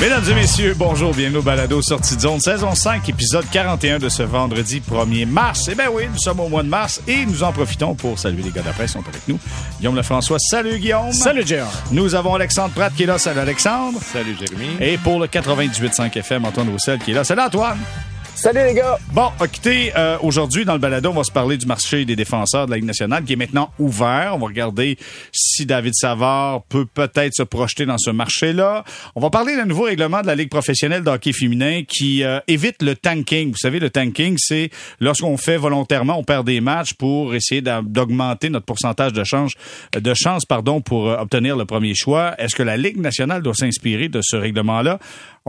Mesdames et messieurs, bonjour, bienvenue au Balado Sortie de zone, saison 5, épisode 41 de ce vendredi 1er mars. Eh bien oui, nous sommes au mois de mars et nous en profitons pour saluer les gars d'après qui sont avec nous. Guillaume Lefrançois, salut Guillaume. Salut Gérard. Nous avons Alexandre Pratt qui est là, salut Alexandre. Salut Jérémy. Et pour le 98.5 FM, Antoine Roussel qui est là, salut Antoine. Salut les gars! Bon, écoutez, euh, aujourd'hui dans le balado, on va se parler du marché des défenseurs de la Ligue nationale qui est maintenant ouvert. On va regarder si David Savard peut peut-être se projeter dans ce marché-là. On va parler d'un nouveau règlement de la Ligue professionnelle de hockey féminin qui euh, évite le tanking. Vous savez, le tanking, c'est lorsqu'on fait volontairement, on perd des matchs pour essayer d'augmenter notre pourcentage de chance, de chance pardon, pour euh, obtenir le premier choix. Est-ce que la Ligue nationale doit s'inspirer de ce règlement-là?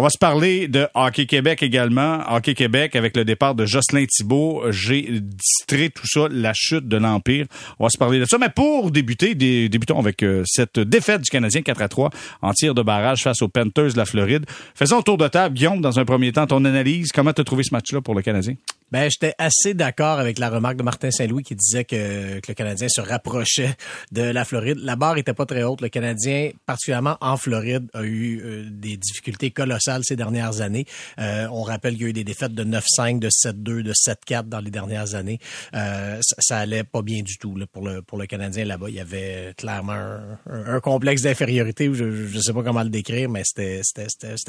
On va se parler de Hockey Québec également. Hockey Québec avec le départ de Jocelyn Thibault. J'ai distrait tout ça, la chute de l'Empire. On va se parler de ça. Mais pour débuter, débutons avec euh, cette défaite du Canadien 4 à 3 en tir de barrage face aux Panthers de la Floride. Faisons un tour de table. Guillaume, dans un premier temps, ton analyse. Comment tu as trouvé ce match-là pour le Canadien? Ben, j'étais assez d'accord avec la remarque de Martin Saint-Louis qui disait que, que, le Canadien se rapprochait de la Floride. La barre était pas très haute. Le Canadien, particulièrement en Floride, a eu euh, des difficultés colossales ces dernières années. Euh, on rappelle qu'il y a eu des défaites de 9-5, de 7-2, de 7-4 dans les dernières années. Euh, ça, allait pas bien du tout là, pour le pour le Canadien là-bas. Il y avait clairement un, un, complexe d'infériorité. Je, je sais pas comment le décrire, mais c'était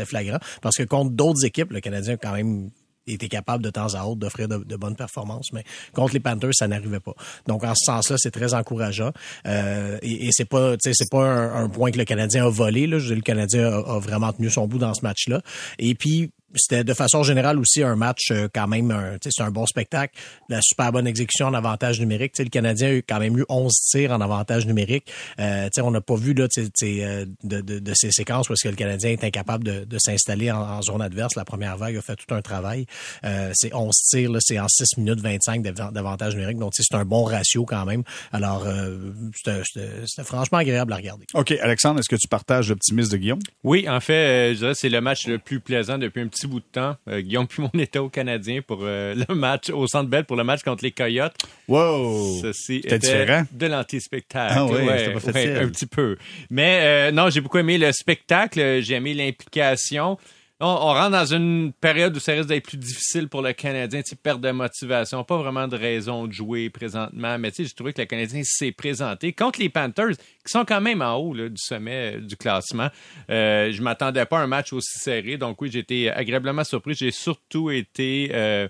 flagrant parce que contre d'autres équipes, le Canadien a quand même était capable de temps à autre d'offrir de, bonnes performances, mais contre les Panthers, ça n'arrivait pas. Donc en ce sens-là, c'est très encourageant. Euh, et, et c'est pas, c'est pas un, point que le Canadien a volé. Là. Je le Canadien a, a, vraiment tenu son bout dans ce match-là. Et puis c'était de façon générale aussi un match euh, quand même, c'est un bon spectacle, la super bonne exécution en avantage numérique. sais le Canadien a eu quand même eu 11 tirs en avantage numérique. Euh, on n'a pas vu là, euh, de, de, de, ces séquences parce que le Canadien est incapable de, de s'installer en, en, zone adverse. La première vague a fait tout un travail. Euh, c'est 11 tirs, c'est en 6 minutes 25 d'avantage numérique. Donc c'est un bon ratio quand même. Alors euh, c'était franchement agréable à regarder. OK. Alexandre, est-ce que tu partages l'optimisme de Guillaume? Oui, en fait, euh, je dirais c'est le match le plus plaisant depuis un petit bout de temps. Euh, Guillaume Pimon était au Canadien pour euh, le match au Centre Bell pour le match contre les Coyotes. Wow! Ceci était différent? de l'anti-spectacle. Ah oui, ouais, pas facile. un petit peu. Mais euh, non, j'ai beaucoup aimé le spectacle. J'ai aimé l'implication on, on, rentre dans une période où ça risque d'être plus difficile pour le Canadien, tu perte de motivation, pas vraiment de raison de jouer présentement, mais tu sais, j'ai trouvé que le Canadien s'est présenté contre les Panthers, qui sont quand même en haut là, du sommet euh, du classement. Euh, je m'attendais pas à un match aussi serré, donc oui, j'ai été agréablement surpris. J'ai surtout été euh,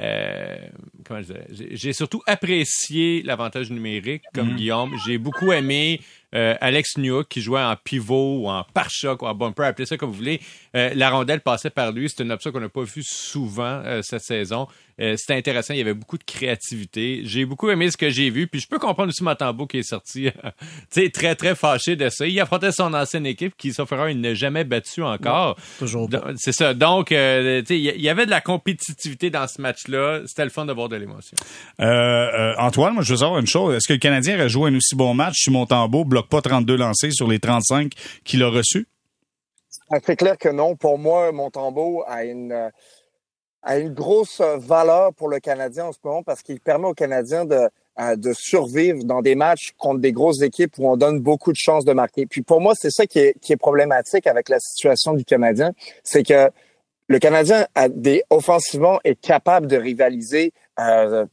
euh, comment j'ai surtout apprécié l'avantage numérique comme mmh. Guillaume. J'ai beaucoup aimé euh, Alex Newhook qui jouait en pivot ou en pare-choc ou en bumper, appelez ça comme vous voulez. Euh, la rondelle passait par lui. C'est une option qu'on n'a pas vue souvent euh, cette saison. Euh, c'était intéressant. Il y avait beaucoup de créativité. J'ai beaucoup aimé ce que j'ai vu. Puis je peux comprendre aussi Matambo qui est sorti très, très fâché de ça. Il affrontait son ancienne équipe qui, sauf erreur, il n'a jamais battu encore. toujours C'est ça. Donc, il y avait de la compétitivité dans ce match-là. C'était le fun de voir de l'émotion. Antoine, moi, je veux savoir une chose. Est-ce que le Canadien aurait joué un aussi bon match si Montembeau bloque pas 32 lancés sur les 35 qu'il a reçus? C'est clair que non. Pour moi, Montembeau a une a une grosse valeur pour le Canadien en ce moment parce qu'il permet aux Canadiens de, de survivre dans des matchs contre des grosses équipes où on donne beaucoup de chances de marquer. Puis pour moi, c'est ça qui est, qui est problématique avec la situation du Canadien, c'est que le Canadien offensivement est capable de rivaliser, euh,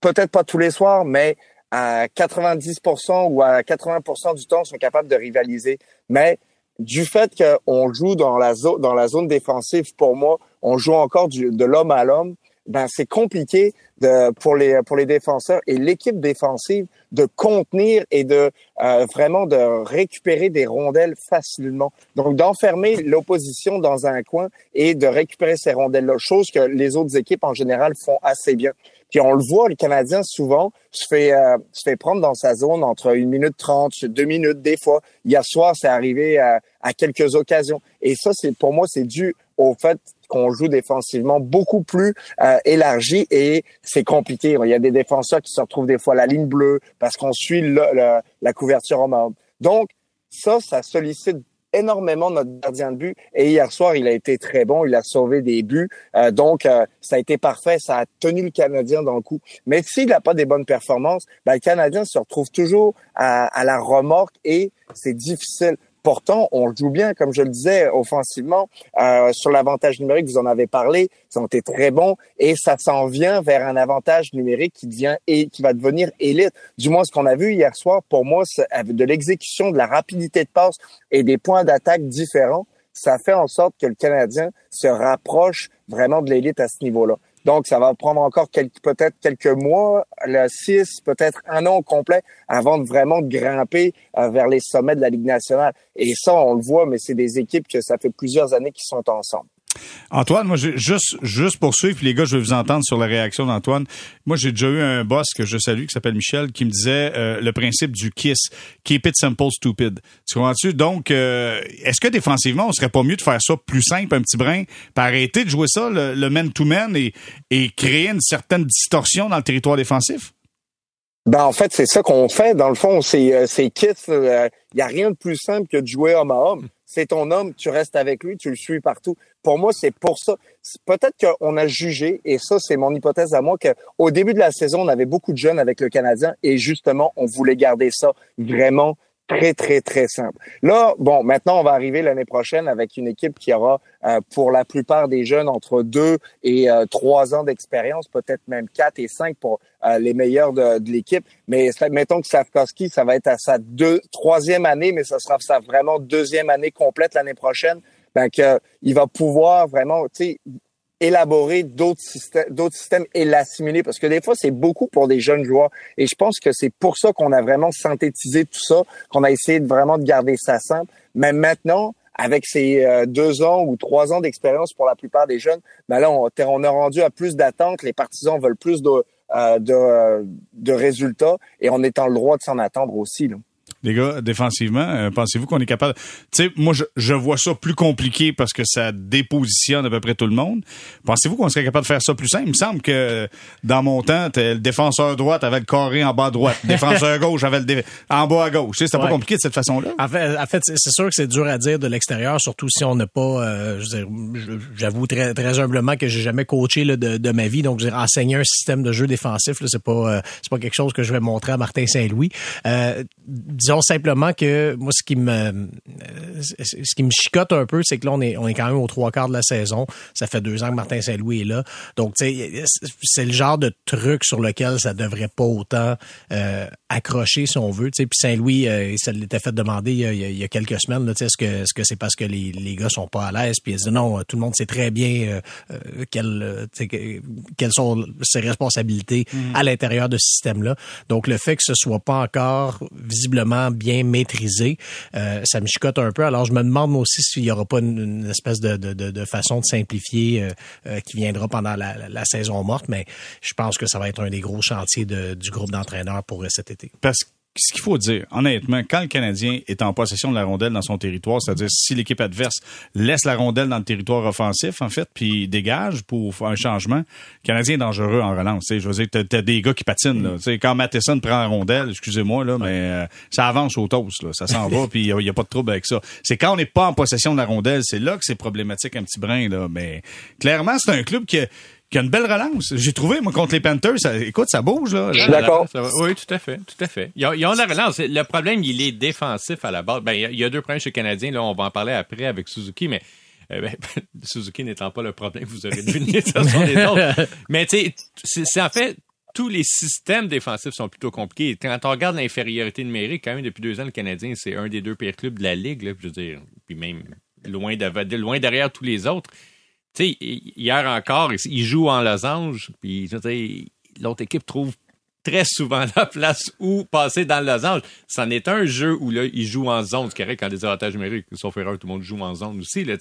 peut-être pas tous les soirs, mais à 90% ou à 80% du temps, sont capables de rivaliser. Mais du fait qu'on joue dans la zone dans la zone défensive, pour moi, on joue encore du, de l'homme à l'homme. Ben c'est compliqué de, pour les pour les défenseurs et l'équipe défensive de contenir et de euh, vraiment de récupérer des rondelles facilement. Donc d'enfermer l'opposition dans un coin et de récupérer ces rondelles là, chose que les autres équipes en général font assez bien. Puis on le voit, le Canadien souvent se fait euh, se fait prendre dans sa zone entre une minute trente, deux minutes des fois. Hier soir, c'est arrivé à, à quelques occasions. Et ça, c'est pour moi, c'est dû au fait qu'on joue défensivement beaucoup plus euh, élargi et c'est compliqué. Il y a des défenseurs qui se retrouvent des fois à la ligne bleue parce qu'on suit la couverture en main. Donc, ça, ça sollicite énormément notre gardien de but. Et hier soir, il a été très bon. Il a sauvé des buts. Euh, donc, euh, ça a été parfait. Ça a tenu le Canadien dans le coup. Mais s'il n'a pas des bonnes performances, ben, le Canadien se retrouve toujours à, à la remorque et c'est difficile pourtant, on joue bien, comme je le disais, offensivement. Euh, sur l'avantage numérique, vous en avez parlé, ils ont été très bons et ça s'en vient vers un avantage numérique qui devient et qui va devenir élite. Du moins, ce qu'on a vu hier soir, pour moi, de l'exécution, de la rapidité de passe et des points d'attaque différents. Ça fait en sorte que le Canadien se rapproche vraiment de l'élite à ce niveau-là. Donc, ça va prendre encore peut-être quelques mois, le six, peut-être un an complet, avant de vraiment grimper euh, vers les sommets de la Ligue nationale. Et ça, on le voit, mais c'est des équipes que ça fait plusieurs années qui sont ensemble. Antoine, moi, juste, juste pour suivre, les gars, je vais vous entendre sur la réaction d'Antoine. Moi, j'ai déjà eu un boss que je salue, qui s'appelle Michel, qui me disait euh, le principe du KISS, Keep it simple, stupid. Tu comprends-tu? Donc, euh, est-ce que défensivement, on serait pas mieux de faire ça plus simple, un petit brin, puis arrêter de jouer ça, le man-to-man, et, et créer une certaine distorsion dans le territoire défensif? Ben en fait, c'est ça qu'on fait. Dans le fond, c'est euh, c'est KISS. Il y a rien de plus simple que de jouer homme à homme c'est ton homme, tu restes avec lui, tu le suis partout. Pour moi, c'est pour ça. Peut-être qu'on a jugé, et ça, c'est mon hypothèse à moi, qu'au début de la saison, on avait beaucoup de jeunes avec le Canadien, et justement, on voulait garder ça vraiment très, très, très simple. Là, bon, maintenant, on va arriver l'année prochaine avec une équipe qui aura, euh, pour la plupart des jeunes, entre deux et euh, trois ans d'expérience, peut-être même quatre et cinq pour euh, les meilleurs de, de l'équipe. Mais mettons que Safkowski, ça va être à sa deux, troisième année, mais ça sera sa vraiment deuxième année complète l'année prochaine. Ben, que, il va pouvoir vraiment, tu sais, élaborer d'autres systèmes, d'autres systèmes et l'assimiler parce que des fois c'est beaucoup pour des jeunes joueurs et je pense que c'est pour ça qu'on a vraiment synthétisé tout ça, qu'on a essayé de vraiment de garder ça simple. Mais maintenant, avec ces euh, deux ans ou trois ans d'expérience pour la plupart des jeunes, ben là on, on a rendu à plus d'attentes, les partisans veulent plus de, euh, de, de résultats et on est en droit de s'en attendre aussi. Là les gars, défensivement, euh, pensez-vous qu'on est capable... Tu sais, moi, je, je, vois ça plus compliqué parce que ça dépositionne à peu près tout le monde. Pensez-vous qu'on serait capable de faire ça plus simple? Il me semble que dans mon temps, le défenseur droit avait le carré en bas à droite. défenseur gauche avait le en bas à gauche. C'était pas compliqué de cette façon-là. En fait, en fait c'est sûr que c'est dur à dire de l'extérieur, surtout si on n'a pas... Euh, J'avoue très, très humblement que j'ai jamais coaché là, de, de, ma vie, donc j'ai enseigné un système de jeu défensif. C'est pas, euh, c'est pas quelque chose que je vais montrer à Martin Saint-Louis. Euh, disons simplement que moi, ce qui me euh, ce qui me chicote un peu, c'est que là, on est, on est quand même aux trois quarts de la saison. Ça fait deux ans que Martin Saint-Louis est là. Donc, tu sais, c'est le genre de truc sur lequel ça devrait pas autant euh, accrocher, si on veut. Tu sais, puis Saint-Louis, euh, ça l'était fait demander il y a, il y a quelques semaines. Tu sais, est-ce que est-ce que c'est parce que les, les gars sont pas à l'aise? Puis il dit non, tout le monde sait très bien euh, quelles, quelles sont ses responsabilités mm-hmm. à l'intérieur de ce système-là. Donc, le fait que ce soit pas encore visiblement bien maîtrisé. Euh, ça me chicote un peu. Alors, je me demande aussi s'il n'y aura pas une, espèce de, façon de simplifier euh, euh, qui viendra pendant la, la, saison morte, mais je pense que ça va être un des gros chantiers du groupe d'entraîneurs pour cet été. Parce ce qu'il faut dire, honnêtement, quand le Canadien est en possession de la rondelle dans son territoire, c'est-à-dire si l'équipe adverse laisse la rondelle dans le territoire offensif, en fait, puis dégage pour faire un changement, le Canadien est dangereux en relance. Je veux dire, t'as, as des gars qui patinent. Là. quand Matheson prend la rondelle, excusez-moi, là, mais euh, ça avance au toast. Là. Ça s'en va, puis il n'y a, pas de trouble avec ça. C'est quand on n'est pas en possession de la rondelle, c'est là que c'est problématique un petit brin. Là. Mais clairement, c'est un club qui qui a une belle relance. J'ai trouvé, moi, contre les Panthers, ça, écoute, ça bouge, là. D'accord. Oui, tout à fait, tout à fait. Ils ont, ils ont, la relance. Le problème, il est défensif à la base. Ben, il y a deux problèmes chez les Canadiens, là, on va en parler après avec Suzuki, mais euh, ben, Suzuki n'étant pas le problème, vous aurez deviné, ça sont les autres. Mais tu sais, c'est en fait, tous les systèmes défensifs sont plutôt compliqués. Quand on regarde l'infériorité numérique, quand même, depuis deux ans, le Canadien, c'est un des deux pires clubs de la Ligue, là, je veux dire, puis même loin, de, loin derrière tous les autres sais, hier encore, ils jouent en losange, puis l'autre équipe trouve très souvent la place où passer dans le losange. C'en est un jeu où là, ils jouent en zone. C'est correct quand des avantages numériques, sauf erreur, tout le monde joue en zone aussi. Là,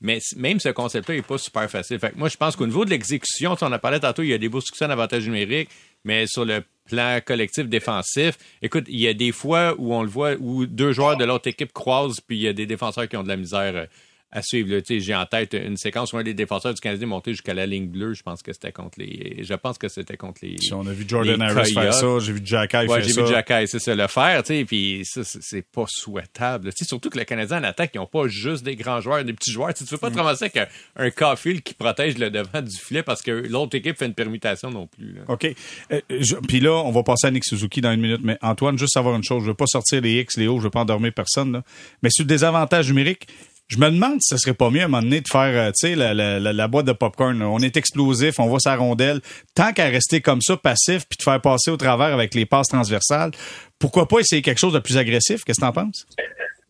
mais même ce concept-là n'est pas super facile. Fait que moi, je pense qu'au niveau de l'exécution, on a parlé tantôt, il y a des beaux succès en avantage numérique, mais sur le plan collectif défensif, écoute, il y a des fois où on le voit, où deux joueurs de l'autre équipe croisent, puis il y a des défenseurs qui ont de la misère à suivre. J'ai en tête une séquence où un des défenseurs du Canadien montait jusqu'à la ligne bleue. Je pense que c'était contre les. Je pense que c'était contre les. Si on a vu Jordan Harris faire ça, j'ai vu Jack ouais, faire ça. j'ai vu Jack c'est ça, le faire, tu sais, puis ça, c'est pas souhaitable. sais surtout que le Canadien en attaque, ils n'ont pas juste des grands joueurs, des petits joueurs. tu veux pas te ramasser avec un, Caulfield qui protège le devant du filet parce que l'autre équipe fait une permutation non plus. OK. Euh, puis là, on va passer à Nick Suzuki dans une minute, mais Antoine, juste savoir une chose, je veux pas sortir les X, les O, je veux pas endormir personne, là. mais sur le désavantage numérique, je me demande si ce serait pas mieux à un moment donné de faire, euh, tu sais, la, boîte de popcorn. On est explosif, on va sa rondelle. Tant qu'à rester comme ça, passif, puis de faire passer au travers avec les passes transversales, pourquoi pas essayer quelque chose de plus agressif? Qu'est-ce que t'en penses?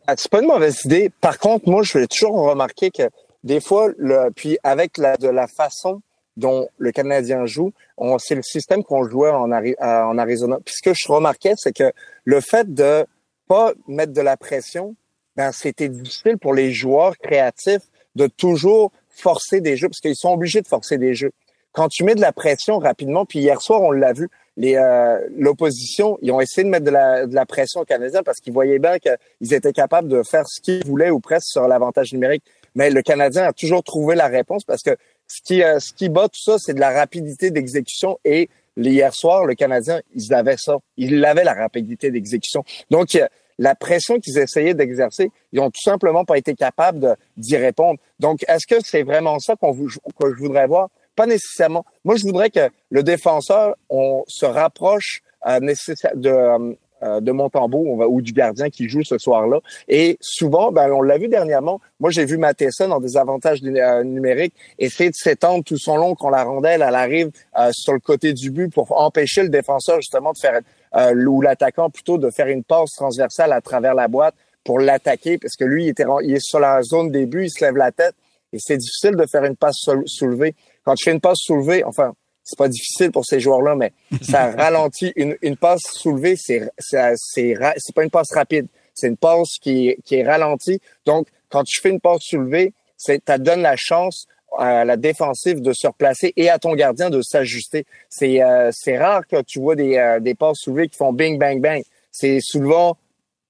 Ah, c'est pas une mauvaise idée. Par contre, moi, je vais toujours remarquer que des fois, puis avec la, de la façon dont le Canadien joue, c'est le système qu'on jouait en, en Arizona. Puis ce que je remarquais, c'est que le fait de pas mettre de la pression, ben, c'était difficile pour les joueurs créatifs de toujours forcer des jeux parce qu'ils sont obligés de forcer des jeux. Quand tu mets de la pression rapidement, puis hier soir on l'a vu, les euh, l'opposition, ils ont essayé de mettre de la, de la pression aux Canadiens parce qu'ils voyaient bien qu'ils étaient capables de faire ce qu'ils voulaient ou presque sur l'avantage numérique. Mais le Canadien a toujours trouvé la réponse parce que ce qui euh, ce qui bat tout ça, c'est de la rapidité d'exécution et hier soir, le Canadien, ils avaient ça. Ils avaient la rapidité d'exécution. Donc, la pression qu'ils essayaient d'exercer, ils ont tout simplement pas été capables d'y répondre. Donc, est-ce que c'est vraiment ça que je voudrais voir? Pas nécessairement. Moi, je voudrais que le défenseur, on se rapproche euh, de, euh, de Montembeau ou du gardien qui joue ce soir-là. Et souvent, ben, on l'a vu dernièrement, moi j'ai vu Matheson en désavantage euh, numérique essayer de s'étendre tout son long quand la rondelle elle arrive euh, sur le côté du but pour empêcher le défenseur justement de faire euh, ou l'attaquant plutôt de faire une passe transversale à travers la boîte pour l'attaquer parce que lui il, était, il est sur la zone début, il se lève la tête et c'est difficile de faire une passe soulevée. Quand tu fais une passe soulevée, enfin c'est pas difficile pour ces joueurs-là, mais ça ralentit une, une passe soulevée, c'est c'est c'est pas une passe rapide, c'est une passe qui qui est ralentie. Donc quand tu fais une passe soulevée, c'est ça donne la chance à la défensive de se replacer et à ton gardien de s'ajuster. C'est euh, c'est rare que tu vois des euh, des passes soulevées qui font bing bang bang. C'est souvent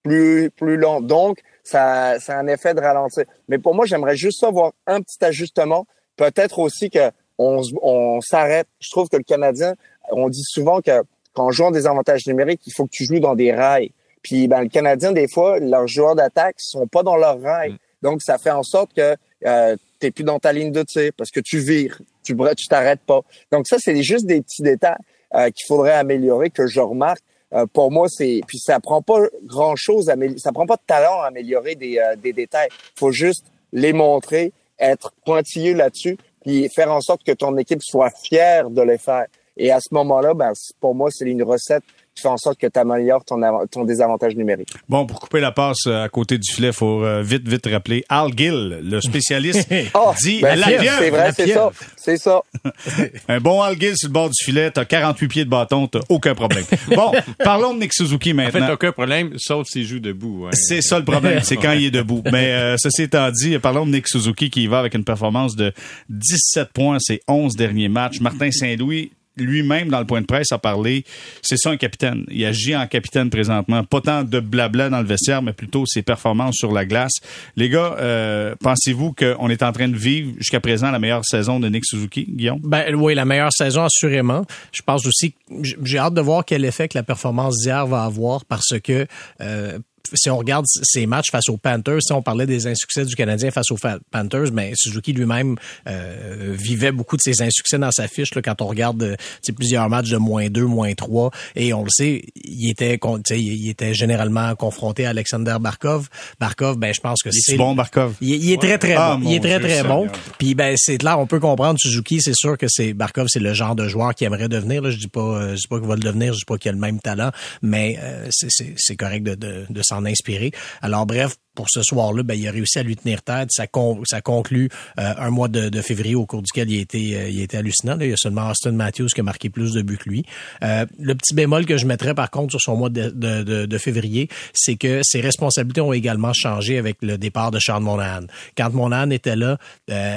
plus plus long. Donc ça ça a un effet de ralentir. Mais pour moi, j'aimerais juste avoir un petit ajustement, peut-être aussi que on, on s'arrête. Je trouve que le Canadien, on dit souvent que quand on joue en des avantages numériques, il faut que tu joues dans des rails. Puis ben, le Canadien, des fois, leurs joueurs d'attaque sont pas dans leurs rails. Mm. Donc, ça fait en sorte que euh, t'es plus dans ta ligne de tir parce que tu vires, tu tu t'arrêtes pas. Donc ça, c'est juste des petits détails euh, qu'il faudrait améliorer que je remarque. Euh, pour moi, c'est puis ça prend pas grand chose, à ça prend pas de talent à améliorer des, euh, des détails. Faut juste les montrer, être pointilleux là-dessus, puis faire en sorte que ton équipe soit fière de les faire. Et à ce moment-là, ben, pour moi, c'est une recette qui fait en sorte que tu améliores ton, ton désavantage numérique. Bon, pour couper la passe euh, à côté du filet, il faut euh, vite, vite rappeler Al Gill, le spécialiste, oh, dit ben, la pieuvre. C'est vrai, c'est ça. C'est ça. Un bon Al Gill sur le bord du filet, t'as 48 pieds de bâton, t'as aucun problème. Bon, parlons de Nick Suzuki maintenant. En fait, aucun problème, sauf s'il joue debout. C'est ça le problème, c'est quand il est debout. Mais euh, ceci étant dit, parlons de Nick Suzuki qui va avec une performance de 17 points ses 11 derniers matchs. Martin Saint-Louis, lui-même, dans le point de presse, a parlé, c'est ça un capitaine. Il agit en capitaine présentement. Pas tant de blabla dans le vestiaire, mais plutôt ses performances sur la glace. Les gars, euh, pensez-vous qu'on est en train de vivre jusqu'à présent la meilleure saison de Nick Suzuki, Guillaume? Ben oui, la meilleure saison, assurément. Je pense aussi, j'ai hâte de voir quel effet que la performance d'hier va avoir parce que euh, si on regarde ses matchs face aux Panthers, si on parlait des insuccès du Canadien face aux Panthers, mais ben, Suzuki lui-même euh, vivait beaucoup de ses insuccès dans sa fiche. Là, quand on regarde euh, plusieurs matchs de moins 2, moins 3, et on le sait, il était, il était généralement confronté à Alexander Barkov. Barkov, ben je pense que c'est bon Barkov? Il, est très très ah, bon. Il est très très bon. Puis ben c'est là, on peut comprendre Suzuki. C'est sûr que c'est Barkov, c'est le genre de joueur qui aimerait devenir. Là, je dis pas, euh, je dis pas qu'il va le devenir, je dis pas qu'il a le même talent, mais c'est correct de, de, de s'en inspiré. Alors bref, pour ce soir-là, ben, il a réussi à lui tenir tête. Ça, ça conclut euh, un mois de, février au cours duquel il a été, euh, il a hallucinant. il y a seulement Austin Matthews qui a marqué plus de buts que lui. Euh, le petit bémol que je mettrais par contre sur son mois de, de février, c'est que ses responsabilités ont également changé avec le départ de Sean Monahan. Quand Monahan était là,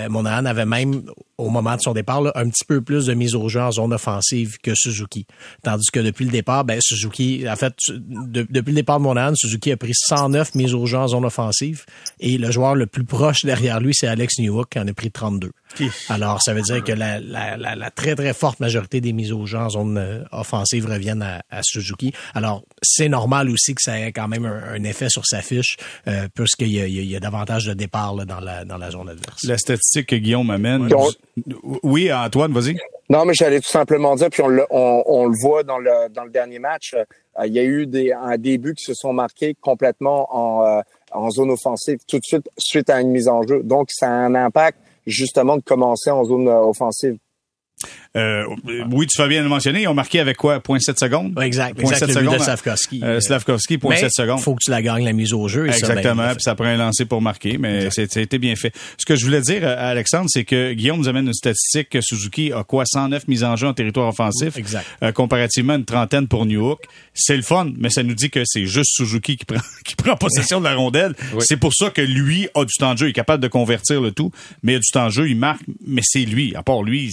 Monahan avait même au moment de son départ, un petit peu plus de mise au jeu en zone offensive que Suzuki. Tandis que depuis le départ, ben, Suzuki, en fait, depuis le départ de Monahan, Suzuki a pris 109 mises au jeu en zone zone offensive. Et le joueur le plus proche derrière lui, c'est Alex Newhook, qui en a pris 32. Alors, ça veut dire que la, la, la, très, très forte majorité des mises au jeu en zone euh, offensive reviennent à, à Suzuki. Alors, c'est normal aussi que ça ait quand même un, effet sur sa fiche, euh, puisqu'il y a, il y a davantage de départ dans, la, dans la zone adverse. La statistique que Guillaume amène... Oui, Antoine, vas-y. Non, mais j'allais tout simplement dire, puis on le, on, on le voit dans le, dans le dernier match, euh, il y a eu des, un début qui se sont marqués complètement en, euh, en zone offensive tout de suite suite à une mise en jeu. Donc, ça a un impact justement de commencer en zone euh, offensive. Euh, oui, tu fais bien le mentionner. Ils ont marqué avec quoi? 0.7 secondes? Exact. Point exact, 7 secondes. de Slavkovski. Euh, Slavkovski, 0.7 secondes. faut que tu la gagnes, la mise au jeu. Exactement. puis ça prend un lancer pour marquer, mais c'était bien fait. Ce que je voulais dire à Alexandre, c'est que Guillaume nous amène une statistique que Suzuki a quoi? 109 mises en jeu en territoire offensif. Exact. Euh, comparativement à une trentaine pour New Hook. C'est le fun, mais ça nous dit que c'est juste Suzuki qui prend, qui prend possession de la rondelle. C'est pour ça que lui a du temps de jeu. Il est capable de convertir le tout, mais il a du temps de jeu, il marque, mais c'est lui. À part lui,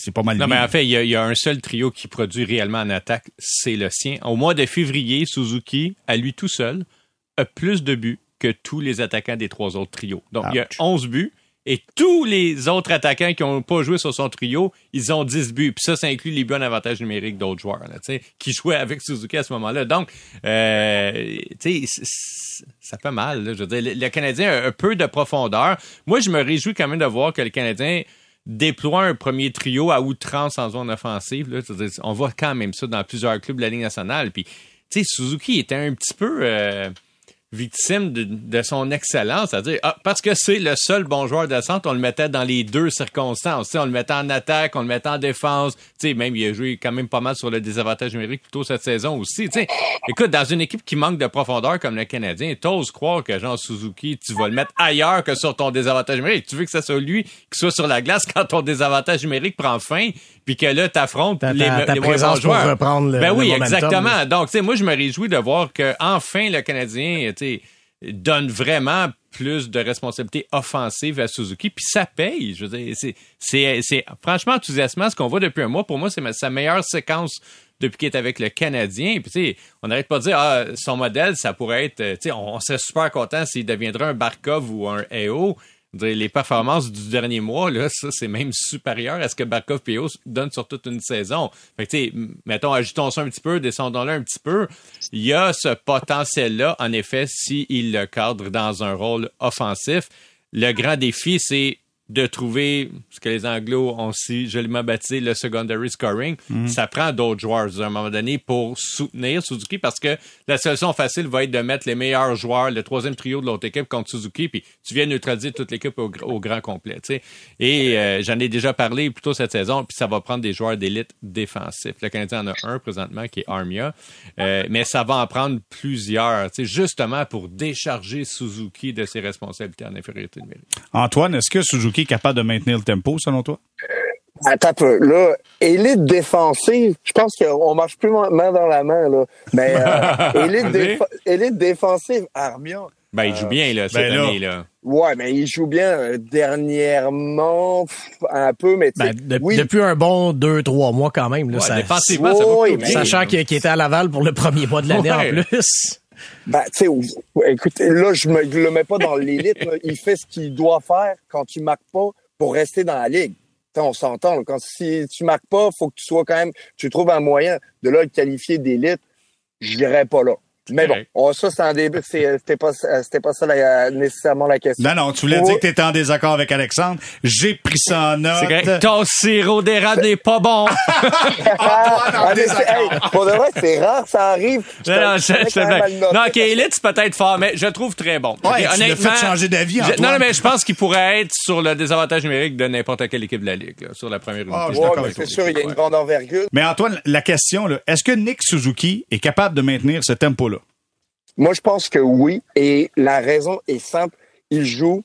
c'est pas mal. Non, mais en fait, il y, a, un seul trio qui produit réellement en attaque, c'est le sien. Au mois de février, Suzuki, à lui tout seul, a plus de buts que tous les attaquants des trois autres trios. Donc, il y a 11 buts. Et tous les autres attaquants qui n'ont pas joué sur son trio, ils ont 10 buts. Puis ça, ça inclut les buts en avantage numérique d'autres joueurs là, qui jouaient avec Suzuki à ce moment-là. Donc, euh, ça fait mal. je veux dire, le, Canadien a un peu de profondeur. Moi, je me réjouis quand même de voir que le Canadien déploie un premier trio à outrance en zone offensive. Là, on voit quand même ça dans plusieurs clubs de la Ligue nationale. Puis, tu sais, Suzuki était un petit peu... Euh, victime de, son excellence, c'est-à-dire ah, parce que c'est le seul bon joueur de centre, on le mettait dans les deux circonstances. on le mettait en attaque, on le mettait en défense. sais, même il a joué quand même pas mal sur le désavantage numérique plutôt cette saison aussi. sais, écoute, dans une équipe qui manque de profondeur comme le Canadien, t'oses croire que Jean Suzuki, tu vas le mettre ailleurs que sur ton désavantage numérique. Tu veux que ce soit lui qui soit sur la glace quand ton désavantage numérique prend fin, puis que là t'affrontes les, ta les bons joueurs. reprendre le, ben oui, exactement. Donc, tu sais, moi je me réjouis de voir que enfin le Canadien donne vraiment plus de responsabilités offensives à Suzuki, puis ça paye. C'est, franchement enthousiasmant ce qu'on voit depuis un mois. Pour moi, c'est sa meilleure séquence depuis qu'il est avec le Canadien. Puis, on n'arrête pas de dire, ah, son modèle, ça pourrait être, on, serait super content s'il deviendrait un Barkov ou un EO les performances du dernier mois, là, ça, c'est même supérieur à ce que Barkov et donnent sur toute une saison. Fait que, mettons, ajoutons ça un petit peu, descendons-le un petit peu. Il y a ce potentiel-là, en effet, s'il le cadre dans un rôle offensif. Le grand défi, c'est de trouver ce que les Anglos ont si joliment baptisé le secondary scoring. Mhm. Ça prend d'autres joueurs à un moment donné pour soutenir Suzuki parce que la solution facile va être de mettre les meilleurs joueurs, le troisième trio de l'autre équipe contre Suzuki, puis tu viens neutraliser toute l'équipe au, grand complet. Et euh, j'en ai déjà parlé plus tôt cette saison, puis ça va prendre des joueurs d'élite défensifs. Le Canadien en a un présentement qui est Armia, euh, mais ça va en prendre plusieurs, justement pour décharger Suzuki de ses responsabilités en infériorité numérique. Antoine, est-ce que Suzuki capable de maintenir le tempo, selon toi? Attends un peu. Là, élite défensive, je pense qu'on marche plus main dans la main, là. Mais euh, élite, défensive, Armia. Ben, il joue bien, là, cette ben, année, là. Ouais, mais il joue bien euh, dernièrement, un peu, mais ben, Depuis un bon deux, trois mois quand même, là. ça, défensivement, ça va Sachant qu'il était à Laval pour le premier mois de l'année en plus. Ben, tu sais, écoutez, là, je me le mets pas dans l'élite. Il fait ce qu'il doit faire quand tu marques pas pour rester dans la ligue. on s'entend. Quand si tu marques pas, faut que tu sois quand même, tu trouves un moyen de là le qualifier d'élite. Je dirais pas là. Mais bon, oh, ça, c'est un début. C'était pas, c'était pas ça nécessairement la question. Non, non, tu voulais dire que tu étais en désaccord avec Alexandre. J'ai pris ça en note. Ton sirop d'érable n'est pas bon. ah, pour de vrai, c'est rare, ça arrive. non, non, je, non, OK, Elite, c'est peut-être fort, mais je le trouve très bon. Ouais, okay, tu fait changer d'avis, Non, non, mais je pense qu'il pourrait être sur le désavantage numérique de n'importe quelle équipe de la Ligue, sur la première unité. Ah, ouais, c'est sûr, il y a une grande envergure. Mais Antoine, la question, est-ce que Nick Suzuki est capable de maintenir ce tempo-là? Moi, je pense que oui. Et la raison est simple. Il joue.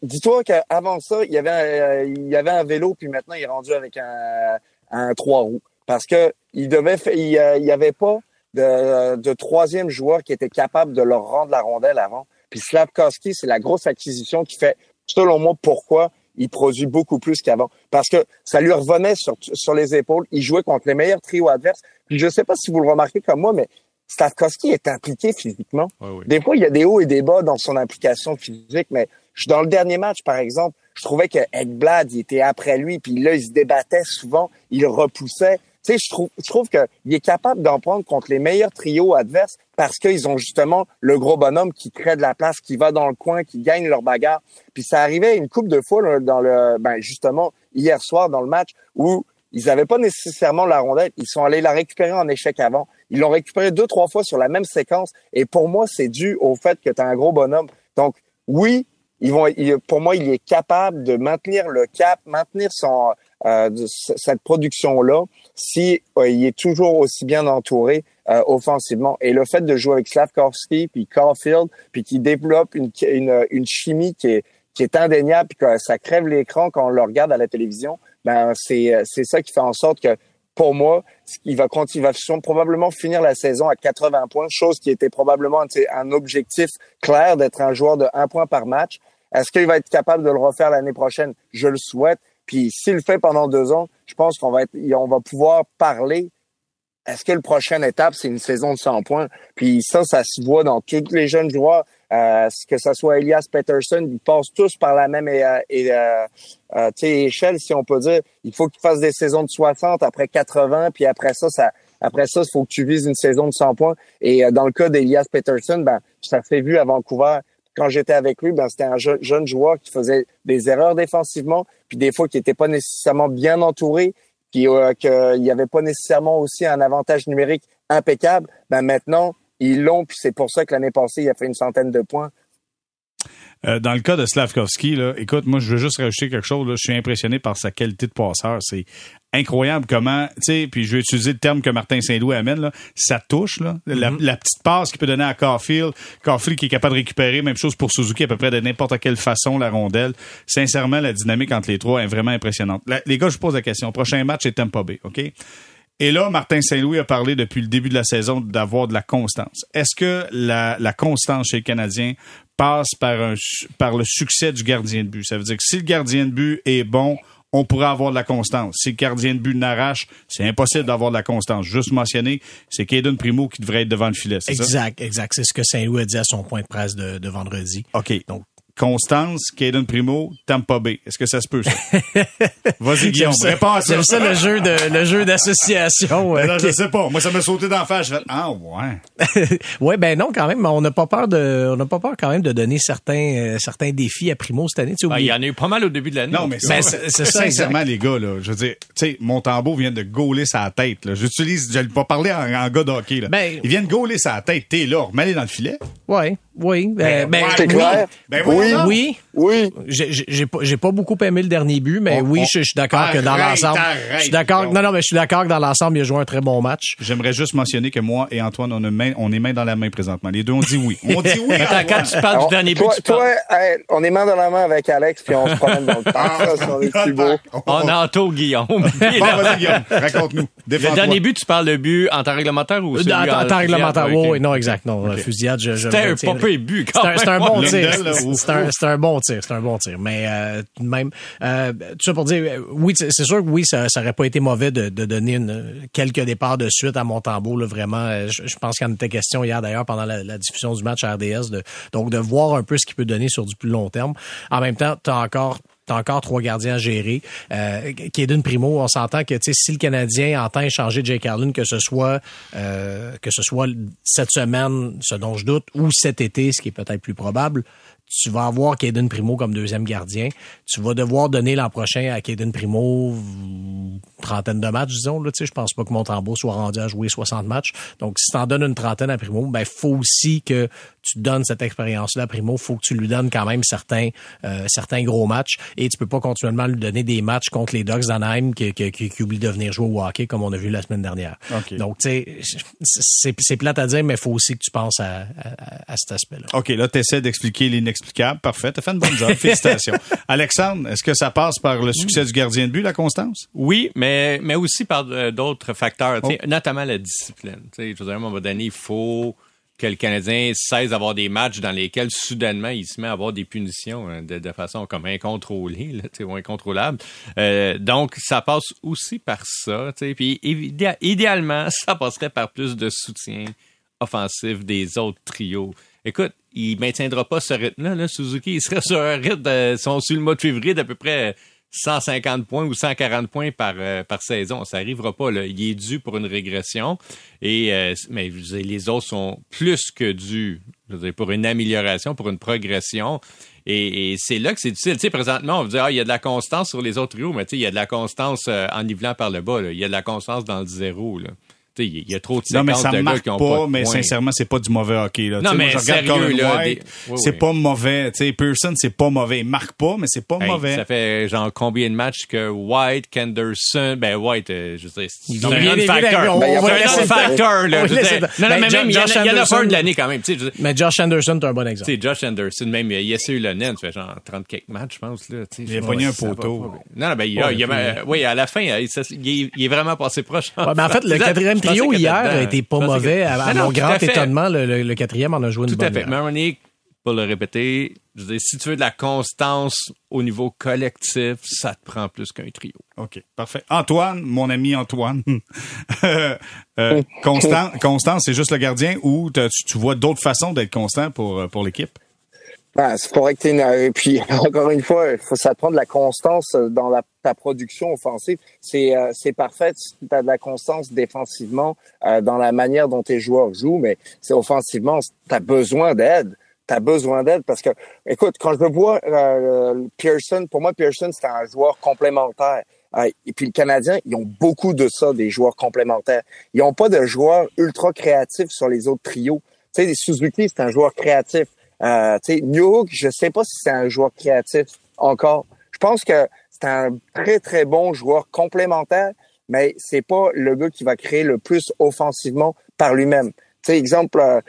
Dis-toi qu'avant ça, il y avait un, vélo, puis maintenant il est rendu avec un, trois roues. Parce que il devait, il, y avait pas de, troisième joueur qui était capable de leur rendre la rondelle avant. Puis Slavkowski, c'est la grosse acquisition qui fait, selon moi, pourquoi il produit beaucoup plus qu'avant. Parce que ça lui revenait sur, sur les épaules. Il jouait contre les meilleurs trios adverses. Puis je sais pas si vous le remarquez comme moi, mais Stavkovski est impliqué physiquement. Ouais. Des fois, il y a des hauts et des bas dans son implication physique, mais je- dans le dernier match, par exemple, je trouvais que Ekblad, il était après lui, puis là, il se débattait souvent, il repoussait. Tu sais, je trouve, je trouve qu'il est capable d'en prendre contre les meilleurs trios adverses parce qu'ils ont justement le gros bonhomme qui crée de la place, qui va dans le coin, qui gagne leur bagarre. Puis ça arrivait une coupe de fois dans le, ben justement hier soir dans le match où ils n'avaient pas nécessairement la rondelle, ils sont allés la récupérer en échec avant. Ils l'ont récupéré deux trois fois sur la même séquence. Et pour moi, c'est dû au fait que tu as un gros bonhomme. Donc oui, ils vont, pour moi, il est capable de maintenir le cap, maintenir son euh, cette production là si euh, il est toujours aussi bien entouré euh, offensivement. Et le fait de jouer avec Slavkovski puis Caulfield, puis qui développe une, une, une chimie qui est qui est indéniable, puis que ça crève l'écran quand on le regarde à la télévision, ben c'est c'est ça qui fait en sorte que pour moi, il va continuer, il va probablement finir la saison à 80 points, chose qui était probablement un objectif clair d'être un joueur de un point par match. Est-ce qu'il va être capable de le refaire l'année prochaine? Je le souhaite. Puis s'il le fait pendant deux ans, je pense qu'on va va pouvoir parler. Est-ce que le prochaine étape, c'est une saison de 100 points? Puis ça, ça se voit dans tous les jeunes joueurs. Euh, que ce soit Elias Peterson, ils passent tous par la même euh, et, euh, euh, échelle, si on peut dire. Il faut qu'ils fassent des saisons de 60, après 80, puis après ça, ça après ça, il faut que tu vises une saison de 100 points. Et euh, dans le cas d'Elias Peterson, ben, ça s'est vu à Vancouver. Quand j'étais avec lui, ben, c'était un je- jeune joueur qui faisait des erreurs défensivement, puis des fois qui n'était pas nécessairement bien entouré, puis euh, qu'il n'y avait pas nécessairement aussi un avantage numérique impeccable. Ben, maintenant, ils l'ont, puis c'est pour ça que l'année passée, il a fait une centaine de points. Euh, dans le cas de Slavkovski, là, écoute, moi, je veux juste rajouter quelque chose. Là. Je suis impressionné par sa qualité de passeur. C'est incroyable comment, tu sais, puis je vais utiliser le terme que Martin Saint-Louis amène, là, ça touche, là, la, la petite passe qu'il peut donner à Caulfield, Caulfield qui est capable de récupérer, même chose pour Suzuki à peu près de n'importe quelle façon la rondelle. Sincèrement, la dynamique entre les trois est vraiment impressionnante. La- les gars, je vous pose la question. Prochain match est Tampa Bay, OK? Et là, Martin Saint-Louis a parlé depuis le début de la saison d'avoir de la constance. Est-ce que la, la constance chez le Canadien passe par, un, su- par le succès du gardien de but? Ça veut dire que si le gardien de but est bon, on pourrait avoir de la constance. Si le gardien de but n'arrache, c'est impossible d'avoir de la constance. Juste mentionner, c'est Caden Primo qui devrait être devant le filet, ça? Exact, exact. C'est ce que Saint-Louis a dit à son point de presse de, de vendredi. OK. Donc, Constance, Caden Primo, Tampa Bay. Est-ce que ça se peut, ça? Vas-y, Guillaume, ça- réponds à ça. J'aime ça le jeu de le jeu d'association. Mais euh, non, je sais pas. Moi, ça m'a sauté d'en face. Je fais, ah, ouais. ouais, ben non, quand même. On n'a pas peur de, on n'a pas peur quand même de donner certains, euh, certains défis à Primo cette année. Tu Ben, il y en a eu pas mal au début de l'année. Non, mais Ben, c'est- ça, sincèrement, les gars, là, je veux dire, tu sais, Montembeau vient de gauler sa tête, là. J'utilise, je vais pas parler en, en gars de hockey, là. Ben- Il vient de gauler sa tête. T'es là, remets-les dans le filet. ouais, oui, ben, ben, ouais, C'est oui, clair? Ben oui, oui. oui. J'ai- pas, beaucoup aimé le dernier but, mais On- oui, on- je, suis d'accord que dans l'ensemble, je suis d'accord. Non, non, mais je suis d'accord que dans l'ensemble, il a joué un très bon match. J'aimerais juste mentionner que moi et Antoine, on, a main, on est main dans la main présentement. Les deux, on dit oui. On dit oui. Attends, quand tu parles Alors, du dernier but, toi, tu parles. hey, on est main dans la main avec Alex, puis on se promène dans le parc. Ça, c'est plus beau. On entoure Guillaume. Bon, vas-y, Guillaume. Raconte-nous. Le dernier but, tu parles de but en temps réglementaire ou celui Dans, en en temps réglementaire, oui, oui, non, exact, non, la fusillade, je, C'était un pas peu but, C'est quand un, c'est un bon tir. Un, un bon tir. C'est un bon tir. Mais euh, tout de même, euh, tout ça pour dire, oui, c'est sûr que oui, ça, ça aurait pas été mauvais de, de donner une, quelques départs de suite à Montembeau. Là, vraiment, Euh, je, je pense qu'il y en était question hier d'ailleurs pendant la, la diffusion du match RDS. De, donc de voir un peu ce qu'il peut donner sur du plus long terme. En même temps, tu as encore T'as encore trois gardiens à gérer. Euh, Kaden Primo, on s'entend que tu sais, si le Canadien entend échanger Jake Allen, que ce soit euh, que ce soit cette semaine, ce dont je doute, ou cet été, ce qui est peut-être plus probable, tu vas avoir Kaden Primo comme deuxième gardien. Tu vas devoir donner l'an prochain à Kaden Primo une trentaine de matchs, disons. Là, tu sais, je pense pas que Montembeau soit rendu à jouer 60 matchs. Donc, si tu en donnes une trentaine à Primo, ben faut aussi que tu donnes cette expérience-là à Primo. faut que tu lui donnes quand même certains euh, certains gros matchs. Et tu peux pas continuellement lui donner des matchs contre les Ducks d'Anaheim qui, qui, qui, qui oublient de venir jouer au hockey comme on a vu la semaine dernière. OK. Donc, tu sais, c'est c'est plate à dire, mais il faut aussi que tu penses à, à, à cet aspect-là. OK, là, tu essaies d'expliquer l'inexplicable. Parfait. T'as fait une bonne job. Félicitations. Alexandre, est-ce que ça passe par le succès du gardien de but, la constance? Oui, mais, mais aussi par euh, d'autres facteurs, Oh. notamment la discipline. Tu sais, je veux dire, à un moment donné, il faut que le Canadien cesse d'avoir des matchs dans lesquels soudainement il se met à avoir des punitions hein, de, de façon comme incontrôlée, là, ou incontrôlable. Euh, donc, ça passe aussi par ça. Puis idéa- idéalement, ça passerait par plus de soutien offensif des autres trios. Écoute, il maintiendra pas ce rythme-là. Là. Suzuki, il serait sur un rythme, de, sont sur le mois de février d'à peu près 150 points ou 140 points par, euh, par saison. Ça arrivera pas. Là. Il est dû pour une régression. Et euh, mais les autres sont plus que dus pour une amélioration, pour une progression. Et, c'est là que c'est difficile. Tu sais, présentement, on va dire, ah, il y a de la constance sur les autres trios, mais tu sais, il y a de la constance euh, en nivelant par le bas. Il y a de la constance dans le zéro. Il y a trop de non, mais ça de marque gars qui pas, mais sincèrement, c'est pas du mauvais hockey. Là. Non, mais moi, je regarde sérieux, là, White, c'est pas mauvais. sais Pearson, c'est pas mauvais. Il marque pas, mais c'est pas mauvais. Ça fait genre combien de matchs que White, Kenderson, ben White, euh, je sais, c'est un. Ben, c'est un non-factor, là. Non, non, mais même, il y en a un de l'année quand même. Mais Josh Anderson, t'es un bon exemple. Josh Anderson, même, il a essayé le net, ça fait genre 30 quelques matchs, je pense, là. Il a pogné un poteau. Non, non, ben, il a, oui, à la fin, il est vraiment passé proche. mais en fait, le quatrième trio hier, été pas mauvais. À, mon grand étonnement, le, quatrième en a joué une tout bonne. Tout à fait. Pour le répéter, je veux dire, si tu veux de la constance au niveau collectif, ça te prend plus qu'un trio. OK, parfait. Antoine, mon ami Antoine, euh, euh, constant, Constance, c'est juste le gardien ou tu, tu vois d'autres façons d'être constant pour, euh, pour l'équipe? Ben, c'est correct. Et puis, encore une fois, faut, ça prend de la constance dans la, ta production offensive. C'est euh, c'est parfait. Tu as de la constance défensivement euh, dans la manière dont tes joueurs jouent, mais c'est offensivement, tu as besoin d'aide. Tu as besoin d'aide parce que, écoute, quand je vois euh, Pearson, pour moi, Pearson, c'est un joueur complémentaire. et puis, le Canadien, ils ont beaucoup de ça, des joueurs complémentaires. Ils n'ont pas de joueurs ultra créatifs sur les autres trios. Tu sais, Suzuki, c'est un joueur créatif. Euh, tu sais, New je sais pas si c'est un joueur créatif encore. Je pense que c'est un très très bon joueur complémentaire, mais c'est pas le gars qui va créer le plus offensivement par lui-même. Tu exemple, euh,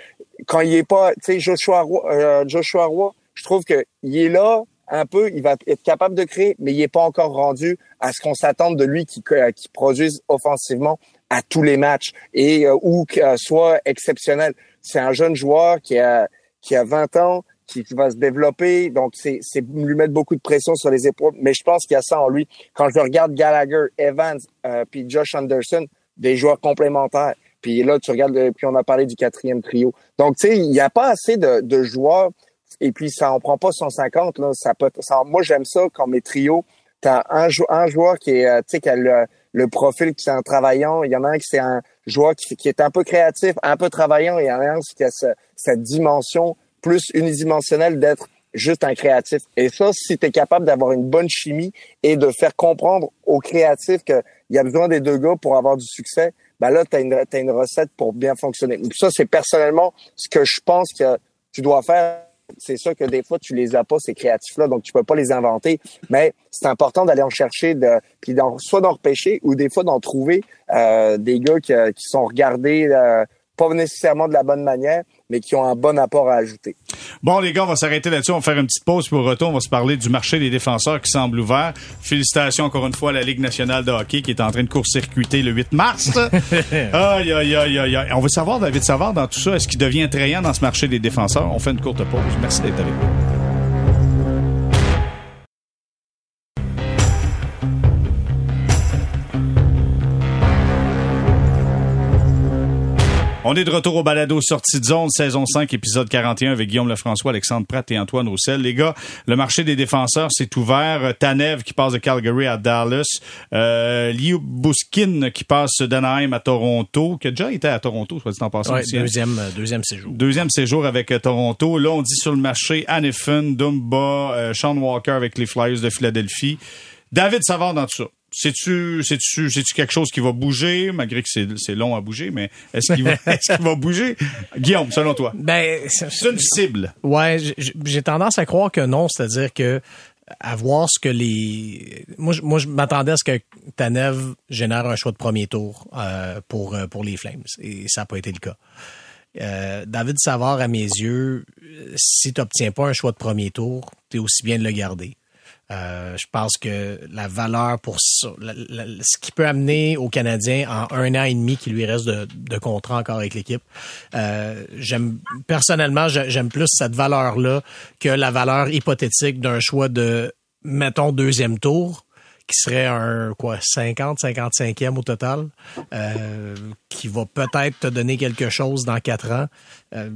quand il est pas, tu sais, Joshua euh, Joshua Roy, je trouve que il est là un peu, il va être capable de créer, mais il est pas encore rendu à ce qu'on s'attend de lui qui, qui produise offensivement à tous les matchs et ou soit exceptionnel. C'est un jeune joueur qui a qui a 20 ans, qui, va se développer. Donc, c'est lui mettre beaucoup de pression sur les épaules. Mais je pense qu'il y a ça en lui. Quand je regarde Gallagher, Evans, euh, puis Josh Anderson, des joueurs complémentaires. Puis là, tu regardes, puis on a parlé du quatrième trio. Donc, tu sais, il n'y a pas assez de, de, joueurs. Et puis, ça en prend pas 150. Là. Ça peut, ça, moi, j'aime ça quand mes trios, tu as un, un, joueur qui est, euh, qui a le, le profil qui est en travaillant. Il y en a un qui c'est un joueur qui, qui, est un peu créatif, un peu travaillant, et un qui a cette dimension plus unidimensionnelle d'être juste un créatif. Et ça, si tu es capable d'avoir une bonne chimie et de faire comprendre aux créatifs qu'il y a besoin des deux gars pour avoir du succès, ben là, tu as, as, une recette pour bien fonctionner. Ça, c'est personnellement ce que je pense que tu dois faire c'est sûr que des fois, tu les as pas, ces créatifs-là, donc tu peux pas les inventer. Mais c'est important d'aller en chercher, de, puis soit d'en repêcher ou des fois d'en trouver euh, des gars qui, sont regardés euh, pas nécessairement de la bonne manière, mais qui ont un bon apport à ajouter. Bon, les gars, on va s'arrêter là-dessus. On va faire une petite pause. Pour retour, on va se parler du marché des défenseurs qui semble ouvert. Félicitations encore une fois à la Ligue nationale de hockey qui est en train de court-circuiter le 8 mars. aïe, aïe, aïe, aïe, On veut savoir, David Savard, dans tout ça, est-ce qu'il devient attrayant dans ce marché des défenseurs? On fait une courte pause. Merci d'être avec nous. On est de retour au balado Sortie de zone, saison 5, épisode 41 avec Guillaume Lefrançois, Alexandre Pratt et Antoine Roussel. Les gars, le marché des défenseurs s'est ouvert. Tanev qui passe de Calgary à Dallas. Euh, Liu Buskin qui passe d'Anaheim à Toronto, qui a déjà été à Toronto, soit dit en passant. Ouais, hein. deuxième, euh, deuxième séjour. Deuxième séjour avec euh, Toronto. Là, on dit sur le marché Hannifin, Dumba, euh, Sean Walker avec les Flyers de Philadelphie. David Savard dans tout ça. C'est-tu, c'est-tu, c'est-tu quelque chose qui va bouger, malgré que c'est, c'est long à bouger, mais est-ce qu'il va, est-ce qu'il va bouger? Guillaume, selon toi. Ben, c'est une cible. Ouais, j'ai tendance à croire que non, c'est-à-dire que à voir ce que les moi je, moi je m'attendais à ce que Tanev génère un choix de premier tour euh, pour euh, pour les Flames et ça n'a pas été le cas. Euh, David Savard à mes yeux, si tu n'obtiens pas un choix de premier tour, tu es aussi bien de le garder. Euh, je pense que la valeur pour ce qui peut amener aux Canadiens en un an et demi qui lui reste de, de contrat encore avec l'équipe, euh, j'aime personnellement j'aime plus cette valeur là que la valeur hypothétique d'un choix de mettons deuxième tour qui serait un quoi 50, 55e au total, euh, qui va peut-être te donner quelque chose dans quatre ans. Euh,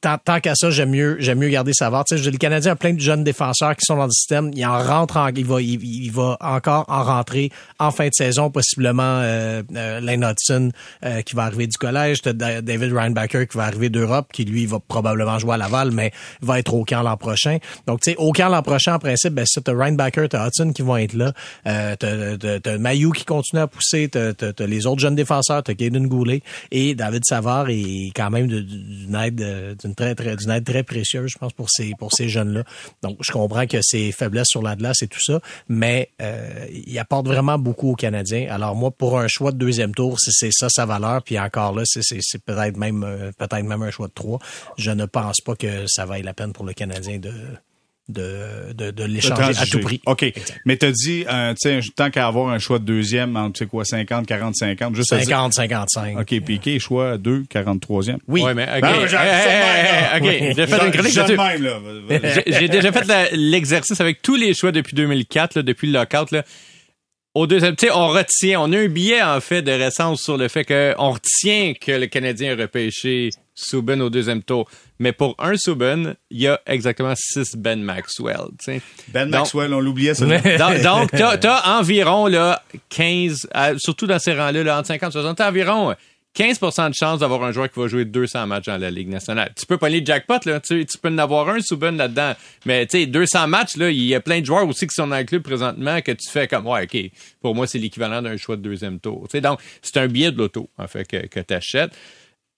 tant, tant qu'à ça, j'aime mieux, j'aime mieux garder Savard. Tu sais, le Canadien a plein de jeunes défenseurs qui sont dans le système. Il en rentre, en, il va, il, va encore en rentrer en fin de saison, possiblement euh, euh Lane Hudson euh, qui va arriver du collège, David Reinbacker qui va arriver d'Europe, qui lui va probablement jouer à Laval, mais va être au camp l'an prochain. Donc, tu sais, au camp l'an prochain, en principe, ben, c'est t'as Reinbacker, t'as Hudson qui vont être là, euh, t'as, t'as, Mayou qui continue à pousser, t'as, t'as, les autres jeunes défenseurs, t'as Caden Goulet et David Savard est quand même d'une aide d'une très, très, d'une aide très précieuse, je pense, pour ces, pour ces jeunes-là. Donc, je comprends que c'est faiblesse sur la glace et tout ça, mais euh, il apporte vraiment beaucoup aux Canadiens. Alors, moi, pour un choix de deuxième tour, si c'est ça sa valeur, puis encore là, c'est, c'est, peut-être même, euh, peut-être même un choix de trois, je ne pense pas que ça vaille la peine pour le Canadien de, de, de, de l'échanger à tout prix. OK. Mais tu as dit, euh, tu sais, tant qu'à avoir un choix de deuxième, entre, tu sais quoi, 50, 40, 50, juste 50, 55. OK, Piqué, choix 2, 43e. Oui. Ouais, mais, OK. Ben, j'ai fait une chronique J'ai déjà fait l'exercice avec tous les choix depuis 2004, là, depuis le lockout, là. Au deuxième, tu sais, on retient, on a un billet, en fait, de récence sur le fait qu'on retient que le Canadien a repêché Subban au deuxième tour. Mais pour un Subban, il y a exactement six Ben Maxwell. Ben Maxwell, on l'oubliait ça. donc, tu as, environ là, 15, surtout dans ces rangs-là, là, entre 50 et 60, t'as environ 15% de chance d'avoir un joueur qui va jouer 200 matchs dans la Ligue nationale. Tu peux pas aller jackpot, là. Tu, peux en avoir un Subban là-dedans. Mais, tu sais, 200 matchs, là, il y a plein de joueurs aussi qui sont dans le club présentement que tu fais comme, ouais, OK, pour moi, c'est l'équivalent d'un choix de deuxième tour. sais donc, c'est un billet de l'auto, en fait, que, tu achètes.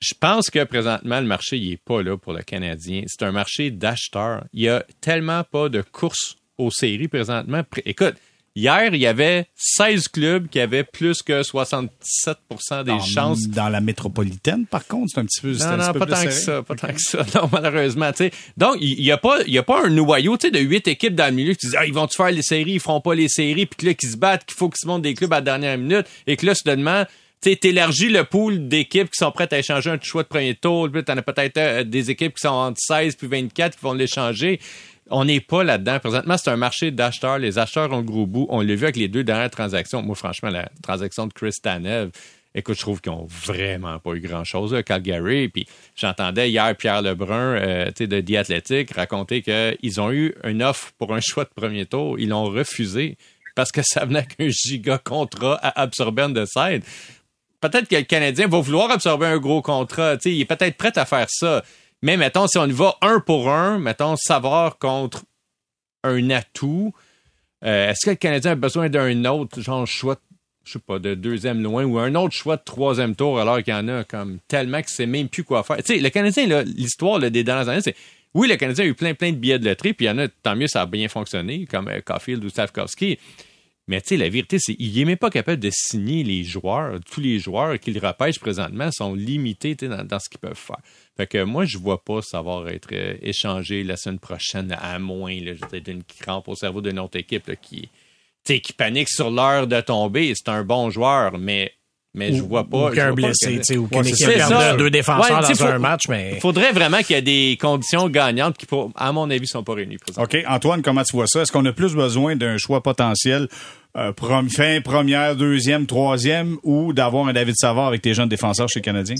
Je pense que présentement, le marché, il est pas là pour le Canadien. C'est un marché d'acheteurs. Il y a tellement pas de courses aux séries présentement. Écoute, Hier, il y avait 16 clubs qui avaient plus que 77% des chances. Dans la métropolitaine, par contre, c'est un petit peu. Non, non, pas tant que ça, pas tant que ça. Non, malheureusement, tu sais. Donc, il y, a pas, il y a pas un noyau, tu sais, de huit équipes dans le milieu qui disent, ah, ils vont-tu faire les séries, ils feront pas les séries, puis que là, qui se battent, qu'il faut qu'ils se montent des clubs à la dernière minute, et que là, soudainement, tu élargis le pool d'équipes qui sont prêtes à échanger un choix de premier tour. Puis t'en as peut-être euh, des équipes qui sont entre 16 puis 24 qui vont l'échanger. On n'est pas là-dedans. Présentement, c'est un marché d'acheteurs. Les acheteurs ont gros bout. On l'a vu avec les deux dernières transactions. Moi, franchement, la transaction de Chris Tanev, écoute, je trouve qu'ils ont vraiment pas eu grand-chose, Calgary. Puis j'entendais hier Pierre Lebrun euh, de The Athletic raconter qu'ils ont eu une offre pour un choix de premier tour. Ils l'ont refusé parce que ça venait avec un giga contrat à absorber de peut-être que le Canadien va vouloir absorber un gros contrat. il est peut-être prêt à faire ça. Mais mettons, si on y va un pour un, mettons, savoir contre un atout, euh, est-ce que le Canadien a besoin d'un autre, genre choix, je sais pas, de deuxième loin ou un autre choix de troisième tour alors qu'il y en a comme tellement que c'est même plus quoi faire? Tu sais, le Canadien, l'histoire des dernières années, c'est oui, le Canadien a eu plein, plein de billets de loterie, puis il y en a, tant mieux, ça a bien fonctionné, comme euh, Caulfield ou Stavkovsky. Mais tu sais, la vérité, c'est qu'il n'est même pas capable de signer les joueurs. Tous les joueurs qu'il repêche présentement sont limités dans, dans, ce qu'ils peuvent faire. Fait que moi, je vois pas savoir être euh, échangé la semaine prochaine à moins d'une crampe au cerveau d'une autre équipe qui, qui panique sur l'heure de tomber. C'est un bon joueur, mais mais je vois pas. Aucun blessé, tu sais, ou qu'une équipe perd deux défenseurs dans un match, mais. Il faudrait vraiment qu'il y ait des conditions gagnantes qui, à mon avis, sont pas réunies. OK. Antoine, comment tu vois ça? Est-ce qu'on a plus besoin d'un choix potentiel euh, fin, première, deuxième, troisième ou d'avoir un David Savard avec tes jeunes défenseurs chez les Canadiens?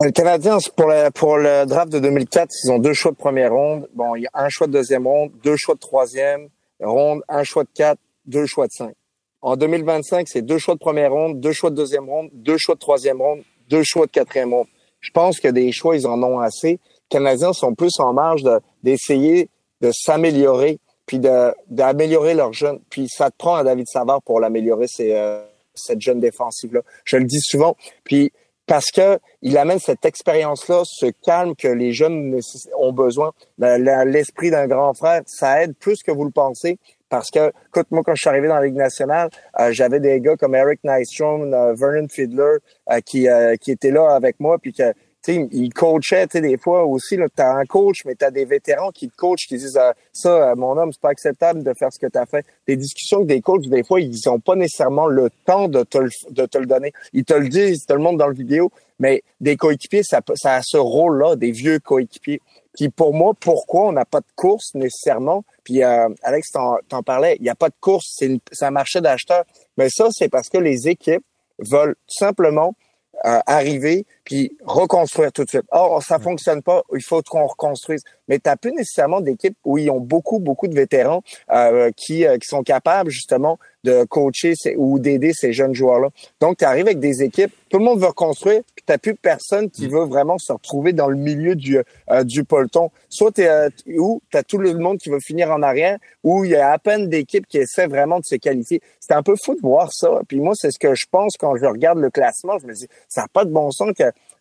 Le Canadien, pour le, pour le draft de 2004, ils ont deux choix de première ronde. Bon, il y a un choix de deuxième ronde, deux choix de troisième ronde, un choix de quatre, deux choix de cinq. En 2025, c'est deux choix de première ronde, deux choix de deuxième ronde, deux choix de troisième ronde, deux choix de quatrième ronde. Je pense que des choix, ils en ont assez. Les Canadiens sont plus en marge d'essayer de, s'améliorer, puis d'améliorer leur jeune. Puis ça te prend à David Savard pour l'améliorer, euh, cette jeune défensive-là. Je le dis souvent. Puis parce que il amène cette expérience-là, ce calme que les jeunes ont besoin, l'esprit d'un grand frère, ça aide plus que vous le pensez. Parce que, écoute, moi, quand je suis arrivé dans la Ligue nationale, euh, j'avais des gars comme Eric Nystrom, euh, Vernon Fiedler, euh, qui, qui étaient là avec moi, puis que il coachait, tu sais, des fois aussi, là, t'as un coach, mais t'as des vétérans qui te coachent, qui disent, ah, ça, euh, mon homme, c'est pas acceptable de faire ce que t'as fait. Des discussions avec des coachs, des fois, ils ont pas nécessairement le temps de te le, de te le donner. Ils te le disent, tout le monde dans le vidéo, mais des coéquipiers, ça, ça a ce rôle-là, des vieux coéquipiers. Puis pour moi, pourquoi on n'a pas de course nécessairement? Puis euh, Alex, t'en parlais, il n'y a pas de course, c'est un marché d'acheteurs. Mais ça, c'est parce que les équipes veulent simplement euh, arriver puis reconstruire tout de suite. Or, ça fonctionne pas, il faut qu'on reconstruise. Mais tu n'as plus nécessairement d'équipes où ils ont beaucoup, beaucoup de vétérans euh, qui, euh, qui sont capables justement de coacher ou d'aider ces jeunes joueurs-là. Donc, tu arrives avec des équipes, tout le monde veut reconstruire, puis tu plus personne qui mm. veut vraiment se retrouver dans le milieu du, euh, du peloton. Soit tu euh, où tu as tout le monde qui veut finir en arrière, ou il y a à peine d'équipes qui essaient vraiment de se qualifier. C'est un peu fou de voir ça. Puis moi, c'est ce que je pense quand je regarde le classement. Je me dis, ça n'a pas de bon sens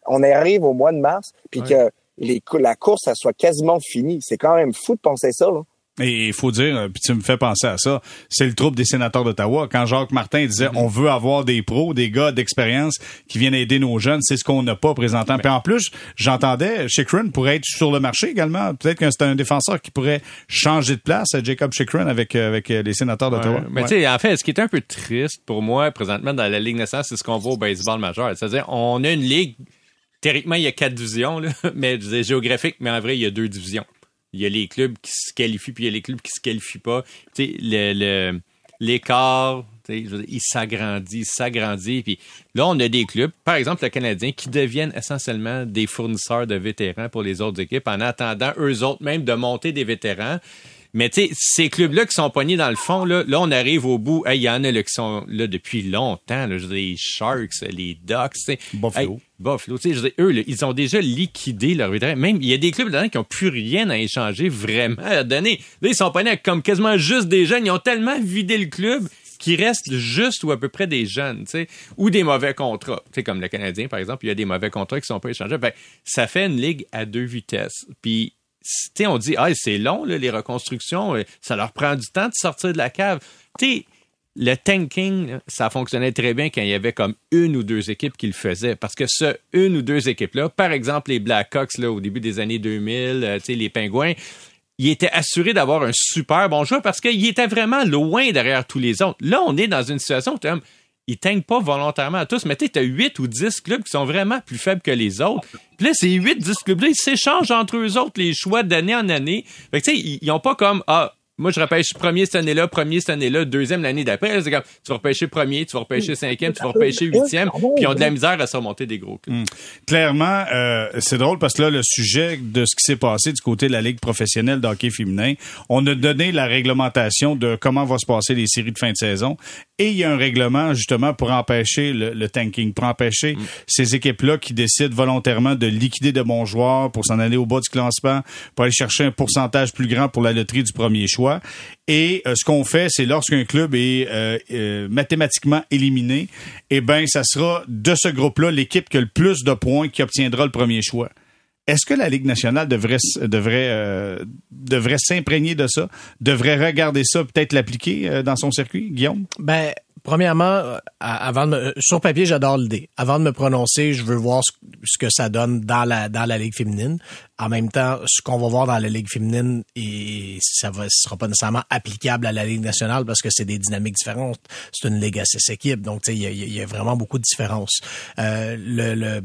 qu'on arrive au mois de mars, puis que les, la course, ça soit quasiment finie. C'est quand même fou de penser ça. Là. Et il faut dire, puis tu me fais penser à ça, c'est le trouble des sénateurs d'Ottawa. Quand Jacques Martin disait on veut avoir des pros, des gars d'expérience qui viennent aider nos jeunes, c'est ce qu'on n'a pas présentement. Puis en plus, j'entendais Chikrin pourrait être sur le marché également. Peut-être que c'est un défenseur qui pourrait changer de place, Jacob Chikrin, avec, avec les sénateurs d'Ottawa. Mais tu sais, en fait, ce qui est un peu triste pour moi présentement dans la Ligue nationale, c'est ce qu'on voit au baseball majeur. C'est-à-dire, on a une ligue théoriquement, il y a quatre divisions, là, mais géographique, mais en vrai, il y a deux divisions. Il y a les clubs qui se qualifient, puis il y a les clubs qui se qualifient pas. Tu sais, le, l'écart, il s'agrandit, il s'agrandit. Puis là, on a des clubs, par exemple le Canadien, qui deviennent essentiellement des fournisseurs de vétérans pour les autres équipes en attendant eux autres même de monter des vétérans. Mais tu sais, ces clubs-là qui sont poignés dans le fond, là, là on arrive au bout. Il y en a là, qui sont là depuis longtemps. Là, je les Sharks, les Ducks. Buffalo. Buffalo. Tu sais, eux, ils ont déjà liquidé leur vétéran. Même, il y a des clubs dedans qui n'ont plus rien à échanger vraiment à donner. Là, ils sont poignés avec comme quasiment juste des jeunes. Ils ont tellement vidé le club qu'il reste juste ou à peu près des jeunes, ou des mauvais contrats. Comme le Canadien, par exemple, il y a des mauvais contrats qui sont pas échangés. Ben, ça fait une ligue à deux vitesses. Puis on dit, ah, c'est long, les reconstructions, euh, ça leur prend du temps de sortir de la cave. sais, le tanking, ça fonctionnait très bien quand il y avait comme une ou deux équipes qui le faisaient. Parce que ce une ou deux équipes-là, par exemple les Blackhawks là, au début des années 2000, euh, les Pingouins, ils étaient assurés d'avoir un super bon joueur parce qu'ils étaient vraiment loin derrière tous les autres. Là, on est dans une situation où ils teignent pas volontairement à tous, mais tu as 8 ou 10 clubs qui sont vraiment plus faibles que les autres. Puis là, ces 8, 10 clubs-là, ils s'échangent entre eux autres les choix d'année en année. Fait que tu sais, ils, ils ont pas comme, ah, moi, je repêche premier cette année-là, premier cette année-là, deuxième l'année d'après. C'est comme, tu vas repêcher premier, tu vas repêcher cinquième, tu vas repêcher huitième, puis ils ont de la misère à surmonter des gros clubs. Hmm. Clairement, euh, c'est drôle parce que là, le sujet de ce qui s'est passé du côté de la Ligue professionnelle d'hockey féminin, on a donné la réglementation de comment vont se passer les séries de fin de saison. Et il y a un règlement, justement, pour empêcher le, tanking, pour empêcher hmm. ces équipes-là qui décident volontairement de liquider de bons joueurs pour s'en aller au bas du classement, pour aller chercher un pourcentage plus grand pour la loterie du premier choix. Et euh, ce qu'on fait, c'est lorsqu'un club est euh, euh, mathématiquement éliminé, eh ben, ça sera de ce groupe-là l'équipe qui a le plus de points qui obtiendra le premier choix. Est-ce que la Ligue nationale devrait devrait devrait s'imprégner de ça, devrait regarder ça, peut-être l'appliquer dans son circuit, Guillaume? Ben premièrement, euh, avant de me, sur papier, j'adore l'idée. Avant de me prononcer, je veux voir ce, que ça donne dans la dans la ligue féminine. En même temps, ce qu'on va voir dans la ligue féminine, et ça va sera pas nécessairement applicable à la ligue nationale parce que c'est des dynamiques différentes. C'est une ligue à six équipes, donc il y a, vraiment beaucoup de différences. Euh, le,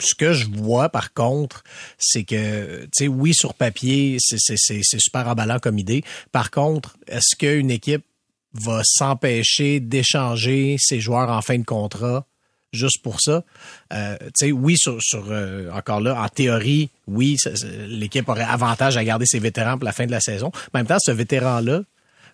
ce que je vois par contre, c'est que tu sais, oui, sur papier, c'est super emballant comme idée. Par contre, est-ce qu'une équipe va s'empêcher d'échanger ses joueurs en fin de contrat juste pour ça. Euh, oui, sur, sur euh, encore là, en théorie, oui, l'équipe aurait avantage à garder ses vétérans pour la fin de la saison. En même temps, ce vétéran-là,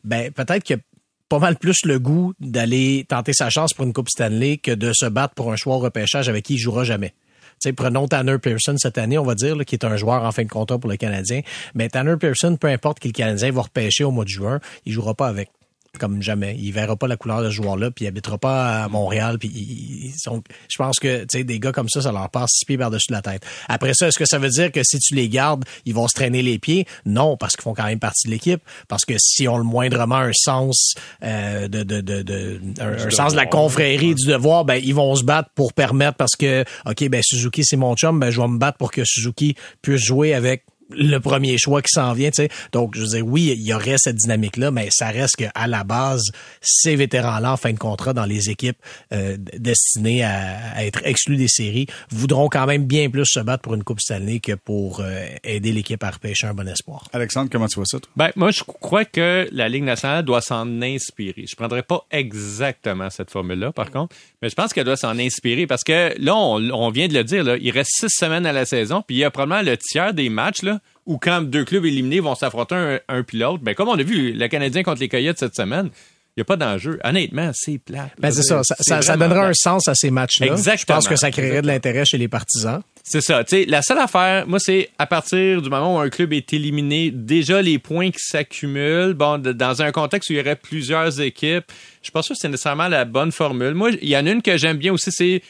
ben peut-être qu'il a pas mal plus le goût d'aller tenter sa chance pour une Coupe Stanley que de se battre pour un choix au repêchage avec qui il jouera jamais. sais, prenons Tanner Pearson cette année, on va dire, qui est un joueur en fin de contrat pour le Canadien. Mais Tanner Pearson, peu importe qui le Canadien va repêcher au mois de juin, il jouera pas avec comme jamais. Il verra pas la couleur de ce joueur-là, puis il habitera pas à Montréal, puis ils sont, je pense que, tu sais, des gars comme ça, ça leur passe six pieds par-dessus la tête. Après ça, est-ce que ça veut dire que si tu les gardes, ils vont se traîner les pieds? Non, parce qu'ils font quand même partie de l'équipe. Parce que si on le moindrement un sens euh, de, de, de, de un, sens de la confrérie du devoir, ben ils vont se battre pour permettre parce que OK, ben Suzuki c'est mon chum, ben je vais me battre pour que Suzuki puisse jouer avec le premier choix qui s'en vient. Tu sais. Donc, je veux dire, oui, il y aurait cette dynamique-là, mais ça reste qu'à la base, ces vétérans-là, en fin de contrat, dans les équipes euh, destinées à, être exclus des séries, voudront quand même bien plus se battre pour une Coupe Stanley que pour euh, aider l'équipe à repêcher un bon espoir. Alexandre, comment tu vois ça, toi? Ben, moi, je crois que la Ligue nationale doit s'en inspirer. Je prendrais pas exactement cette formule-là, par contre, mais je pense qu'elle doit s'en inspirer parce que là, on, vient de le dire, là, il reste six semaines à la saison, puis il y a probablement le tiers des matchs là, où quand deux clubs éliminés vont s'affronter un, un puis l'autre, ben, comme on a vu le Canadien contre les Coyotes cette semaine, il n'y a pas d'enjeu. Honnêtement, c'est plat. Ben, c'est ça. Ça, ça, donnerait un sens à ces matchs-là. Exactement. Je pense que ça créerait de l'intérêt chez les partisans. C'est ça. La seule affaire, moi, c'est à partir du moment où un club est éliminé, déjà les points qui s'accumulent, bon, dans un contexte où il y aurait plusieurs équipes, je suis pas sûr que c'est nécessairement la bonne formule. Moi, il y en a une que j'aime bien aussi, c'est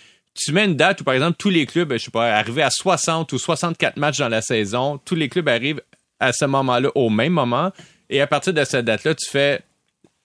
tu mets une date où, par exemple, tous les clubs, je sais pas, arrivent à 60 ou 64 matchs dans la saison, tous les clubs arrivent à ce moment-là au même moment, et à partir de cette date-là, tu fais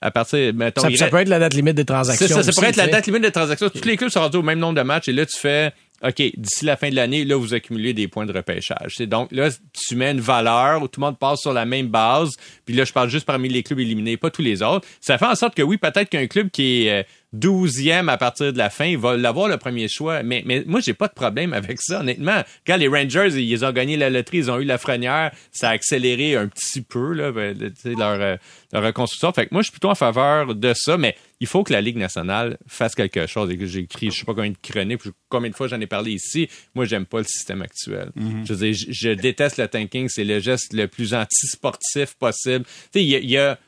à partir, mettons, ça, ça peut être la date limite des transactions. Ça, ça pourrait être la date limite des transactions. Tous les clubs sont rendus au même nombre de matchs et là, tu fais, OK, d'ici la fin de l'année, là, vous accumulez des points de repêchage. C'est donc là, tu mets une valeur où tout le monde passe sur la même base. Puis là, je parle juste parmi les clubs éliminés, pas tous les autres. Ça fait en sorte que oui, peut-être qu'un club qui est euh, douzième à partir de la fin, il va l'avoir le premier choix. Mais, mais moi, j'ai pas de problème avec ça, honnêtement. Quand les Rangers, ils ont gagné la loterie, ils ont eu la frenière, ça a accéléré un petit peu là, ben, leur, euh, leur reconstruction. Fait que moi, je suis plutôt en faveur de ça, mais il faut que la Ligue nationale fasse quelque chose. Et que j'ai écrit, je sais pas combien de chroniques, combien de fois j'en ai parlé ici. Moi, j'aime pas le système actuel. Mm-hmm. Je, veux dire, je, déteste le tanking. C'est le geste le plus anti-sportif possible. Tu sais, il y a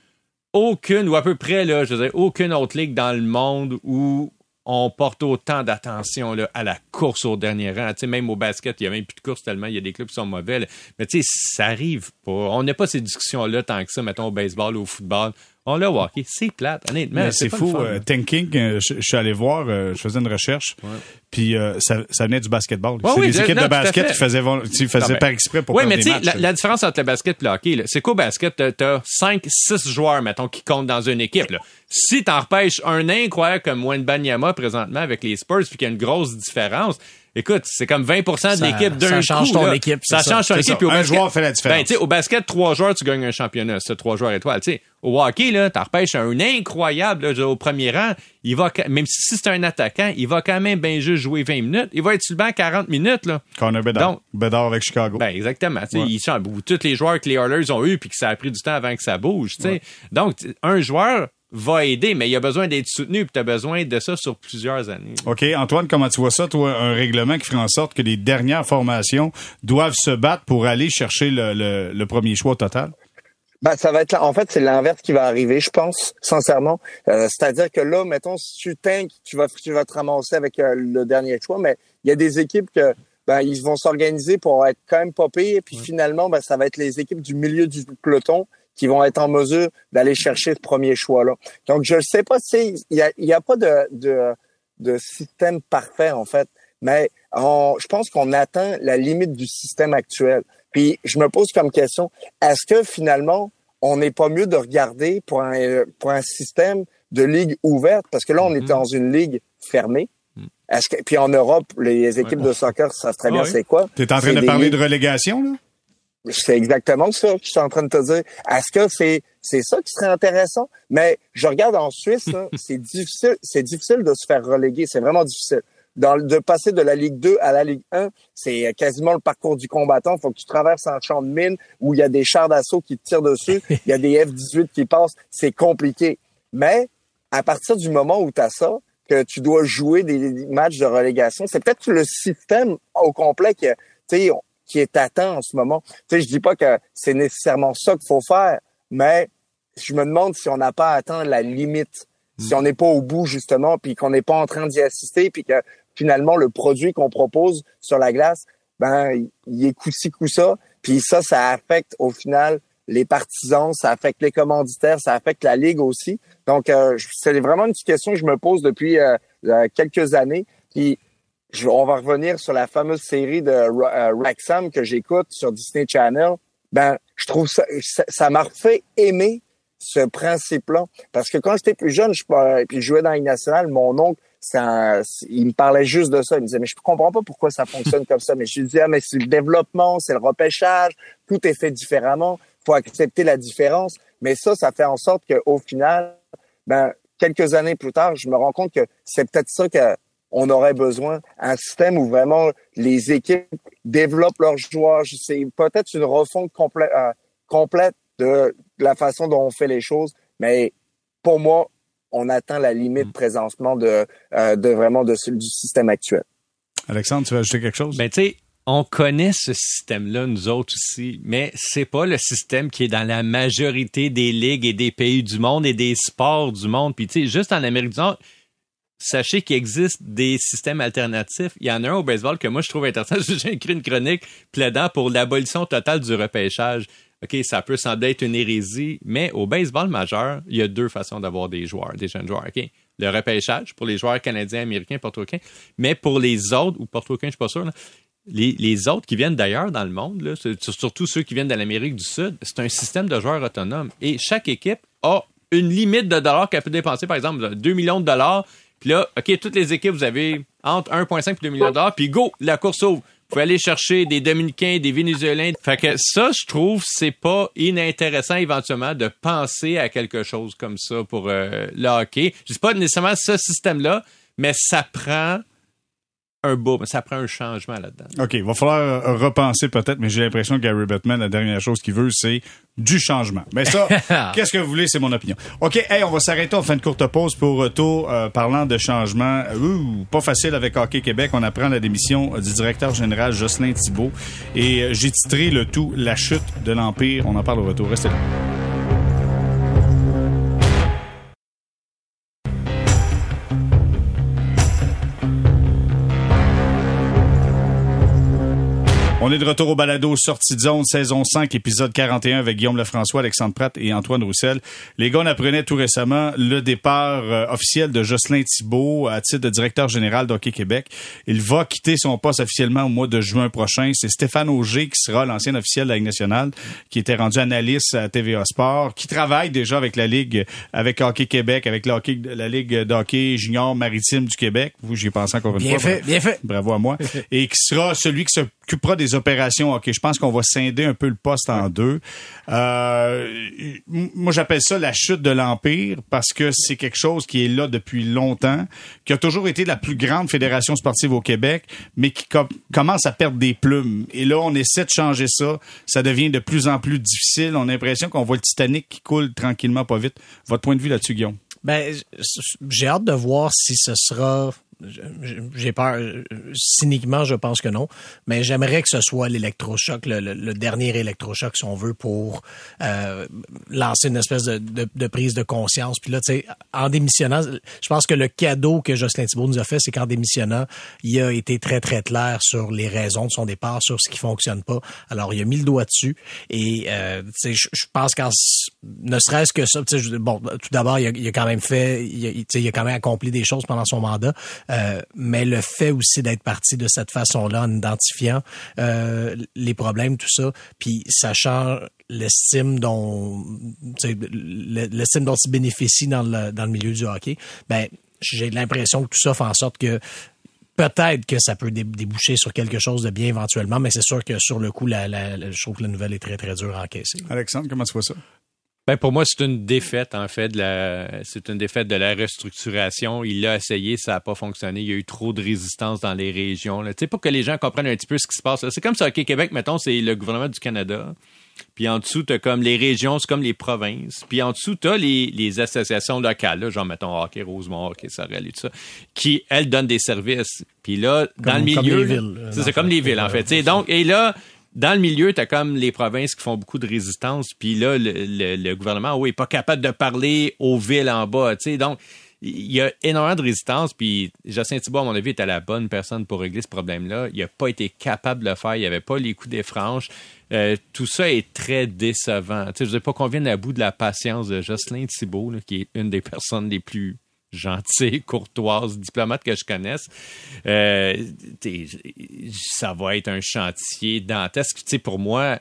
aucune, ou à peu près, là, je dire, aucune autre ligue dans le monde où on porte autant d'attention à la course au dernier rang. même au basket, il n'y a même plus de course tellement il y a des clubs qui sont mauvais. Mais tu sais, ça arrive pas. On n'a pas ces discussions-là tant que ça, mettons, au baseball ou au football. On l'a hockey, c'est plate, honnêtement. C'est fou. Euh, tanking, euh, je, suis allé voir, euh, je faisais une recherche, puis ça, ça, venait du basketball. c'est des équipes de basket qui faisaient, qui faisaient par exprès pour Oui, mais tu sais, la, différence entre le basket et le hockey, c'est qu'au basket, t'as 5, 6 joueurs, mettons, qui comptent dans une équipe. Là. Si t'en repêches un incroyable comme Banyama présentement avec les Spurs, puis qu'il y a une grosse différence, écoute, c'est comme 20% de l'équipe d'un Ça change ton équipe. Ça, change ton équipe. un joueur fait la différence. Ben, au basket, trois joueurs, tu gagnes un championnat. C'est trois joueurs étoiles. sais, au hockey, là, t'en repêches un incroyable au premier rang. Il va, même si c'est un attaquant, il va quand même bien juste jouer 20 minutes. Il va être sur le banc 40 minutes. Là. Connor Bedard. Donc, Bedard avec Chicago. Ben, exactement. Ouais. Ils sont, tous les joueurs que les Oilers ont eu puis que ça a pris du temps avant que ça bouge. sais. Donc, un joueur va aider, mais il y a besoin d'être soutenu, puis tu as besoin de ça sur plusieurs années. OK. Antoine, comment tu vois ça, toi, un règlement qui ferait en sorte que les dernières formations doivent se battre pour aller chercher le, premier choix total? Ben, ça va être en fait c'est l'inverse qui va arriver je pense sincèrement euh, c'est-à-dire que là mettons si tu tanks tu vas tu vas te ramasser avec euh, le dernier choix mais il y a des équipes que ben ils vont s'organiser pour être quand même pas pires puis finalement ben ça va être les équipes du milieu du peloton qui vont être en mesure d'aller chercher ce premier choix-là. Donc, je ne sais pas si il y a, y a pas de, de, de système parfait, en fait, mais on, je pense qu'on atteint la limite du système actuel. Puis, je me pose comme question, est-ce que finalement, on n'est pas mieux de regarder pour un, pour un système de ligue ouverte? Parce que là, on est mm-hmm. dans une ligue fermée. Mm. Est-ce que, puis en Europe, les équipes de soccer savent très bien c'est quoi. Tu es en train de parler de relégation, là? C'est exactement ça que je suis en train de te dire. Est-ce que c'est c'est ça qui serait intéressant? Mais je regarde en Suisse, c'est difficile, c'est difficile de se faire reléguer. C'est vraiment difficile. Dans, de passer de la Ligue 2 à la Ligue 1, c'est quasiment le parcours du combattant. Il faut que tu traverses un champ de mine où il y a des chars d'assaut qui te tirent dessus, il y a des F-18 qui passent. C'est compliqué. Mais à partir du moment où tu as ça, que tu dois jouer des matchs de relégation, c'est peut-être le système au complet qui, tu sais, qui est atteint en ce moment. Tu sais, je dis pas que c'est nécessairement ça qu'il faut faire, mais je me demande si on n'a pas atteint la limite, si on n'est pas au bout justement, puis qu'on n'est pas en train d'y assister, puis que finalement le produit qu'on propose sur la glace, ben il est coup-ci coup ça, puis ça, ça affecte au final les partisans, ça affecte les commanditaires, ça affecte la ligue aussi. Donc, euh, c'est vraiment une petite question que je me pose depuis euh, euh, quelques années. Puis, je, on va revenir sur la fameuse série de euh, que j'écoute sur Disney Channel. Ben, je trouve ça, ça m'a fait aimer ce principe-là. Parce que quand j'étais plus jeune, je, puis je jouais dans les nationale, mon oncle, ça, il me parlait juste de ça. Il me disait, mais je comprends pas pourquoi ça fonctionne comme ça. Mais je lui disais, ah, mais c'est le développement, c'est le repêchage, tout est fait différemment. faut accepter la différence. Mais ça, ça fait en sorte qu'au final, ben, quelques années plus tard, je me rends compte que c'est peut-être ça qu'on aurait besoin. Un système où vraiment les équipes développent leurs joueurs. C'est peut-être une refonte complète, euh, complète de la façon dont on fait les choses. Mais pour moi, on atteint la limite mm. présentement de, euh, de vraiment de, du système actuel. Alexandre, tu veux ajouter quelque chose? Ben, tu sais, on connaît ce système-là, nous autres aussi, mais c'est pas le système qui est dans la majorité des ligues et des pays du monde et des sports du monde. Puis, tu sais, juste en Amérique du Nord, sachez qu'il existe des systèmes alternatifs. Il y en a un au baseball que moi je trouve intéressant. J'ai écrit une chronique plaidant pour l'abolition totale du repêchage. OK, ça peut sembler être une hérésie, mais au baseball majeur, il y a deux façons d'avoir des joueurs, des jeunes joueurs. Le repêchage pour les joueurs canadiens, américains, portoricains, mais pour les autres, ou portoricains, je suis pas sûr, les, autres qui viennent d'ailleurs dans le monde, surtout ceux qui viennent de l'Amérique du Sud, c'est un système de joueurs autonomes. Et chaque équipe a une limite de dollars qu'elle peut dépenser, par exemple, 2 millions de dollars. Puis là, OK, toutes les équipes, vous avez entre 1,5 et 2 millions de dollars, puis go, la course ouvre. Vous pouvez aller chercher des Dominicains, des Vénézuéliens. Fait que ça, je trouve, c'est pas inintéressant éventuellement de penser à quelque chose comme ça pour euh, le hockey. Je dis pas nécessairement ce système-là, mais ça prend un beau, ça prend un changement là-dedans. OK, il va falloir euh, repenser peut-être, mais j'ai l'impression que Gary Bettman, la dernière chose qu'il veut, c'est du changement. Mais ça, qu'est-ce que vous voulez, c'est mon opinion. OK, hey, on va s'arrêter, on fait une courte pause pour retour euh, parlant de changement. Ouh, pas facile avec Hockey Québec. On apprend la démission du directeur général Jocelyn Thibault. Et euh, j'ai titré le tout La chute de l'Empire. On en parle au retour. Restez là. On est de retour au balado Sortie de zone, saison 5, épisode 41 avec Guillaume Lefrançois, Alexandre Pratt et Antoine Roussel. Les gars, on apprenait tout récemment le départ euh, officiel de Jocelyn Thibault à titre de directeur général d'Hockey Québec. Il va quitter son poste officiellement au mois de juin prochain. C'est Stéphane Auger qui sera l'ancien officiel de la Ligue nationale, qui était rendu analyste à TVA Sport, qui travaille déjà avec la Ligue, avec Hockey Québec, avec la, la Ligue d'hockey junior maritime du Québec. Vous, j'y pense encore une bien fois. Bien fait, bien fait. Bravo à moi. et qui sera celui qui s'occupera des opérations. OK, je pense qu'on va scinder un peu le poste en deux. Euh, moi, j'appelle ça la chute de l'Empire parce que c'est quelque chose qui est là depuis longtemps, qui a toujours été la plus grande fédération sportive au Québec, mais qui commence à perdre des plumes. Et là, on essaie de changer ça. Ça devient de plus en plus difficile. On a l'impression qu'on voit le Titanic qui coule tranquillement, pas vite. Votre point de vue là-dessus, Guillaume? Ben, j'ai hâte de voir si ce sera j'ai peur. Cyniquement, je pense que non. Mais j'aimerais que ce soit l'électrochoc, le, dernier électrochoc, si on veut, pour euh, lancer une espèce de, de, prise de conscience. Puis là, tu sais, en démissionnant, je pense que le cadeau que Jocelyn Thibault nous a fait, c'est qu'en démissionnant, il a été très, très clair sur les raisons de son départ, sur ce qui fonctionne pas. Alors, il a mis le doigt dessus. Et, euh, tu je pense qu'en ne serait-ce que ça, bon, tout d'abord, il, il, a quand même fait, il, il a quand même accompli des choses pendant son mandat. Euh, mais le fait aussi d'être parti de cette façon-là, en identifiant euh, les problèmes, tout ça, puis sachant l'estime dont l'estime dont il bénéficie dans le, dans le milieu du hockey, ben j'ai l'impression que tout ça fait en sorte que peut-être que ça peut déboucher sur quelque chose de bien éventuellement, mais c'est sûr que sur le coup, la, la, je trouve que la nouvelle est très, très dure à encaisser. Alexandre, comment tu vois ça? Ben pour moi, c'est une défaite, en fait, de la, c'est une défaite de la restructuration. Il l'a essayé, ça n'a pas fonctionné. Il y a eu trop de résistance dans les régions. Tu sais, pour que les gens comprennent un petit peu ce qui se passe. C'est comme ça, OK, Québec, mettons, c'est le gouvernement du Canada. Puis en dessous, t'as comme les régions, c'est comme les provinces. Puis en dessous, t'as les, les associations locales, là, genre mettons Hockey Rosemont, Hockey Sorel et tout ça, qui, elles, donnent des services. Puis là, dans le milieu... C'est comme les villes, en fait. donc, et là, dans le milieu, tu comme les provinces qui font beaucoup de résistance, puis là, le, le, gouvernement, oui, pas capable de parler aux villes en bas, tu sais. Donc, il y a énormément de résistance, puis Justin Thibault, à mon avis, était la bonne personne pour régler ce problème-là. Il n'a pas été capable de le faire, il n'y avait pas les coups des franches. Euh, tout ça est très décevant. Tu sais, je ne sais pas qu'on vienne à bout de la patience de Jocelyn Thibault, qui est une des personnes les plus gentilles, courtoises, diplomates que je connaisse. Euh, ça va être un chantier dantesque. Tu sais, pour moi,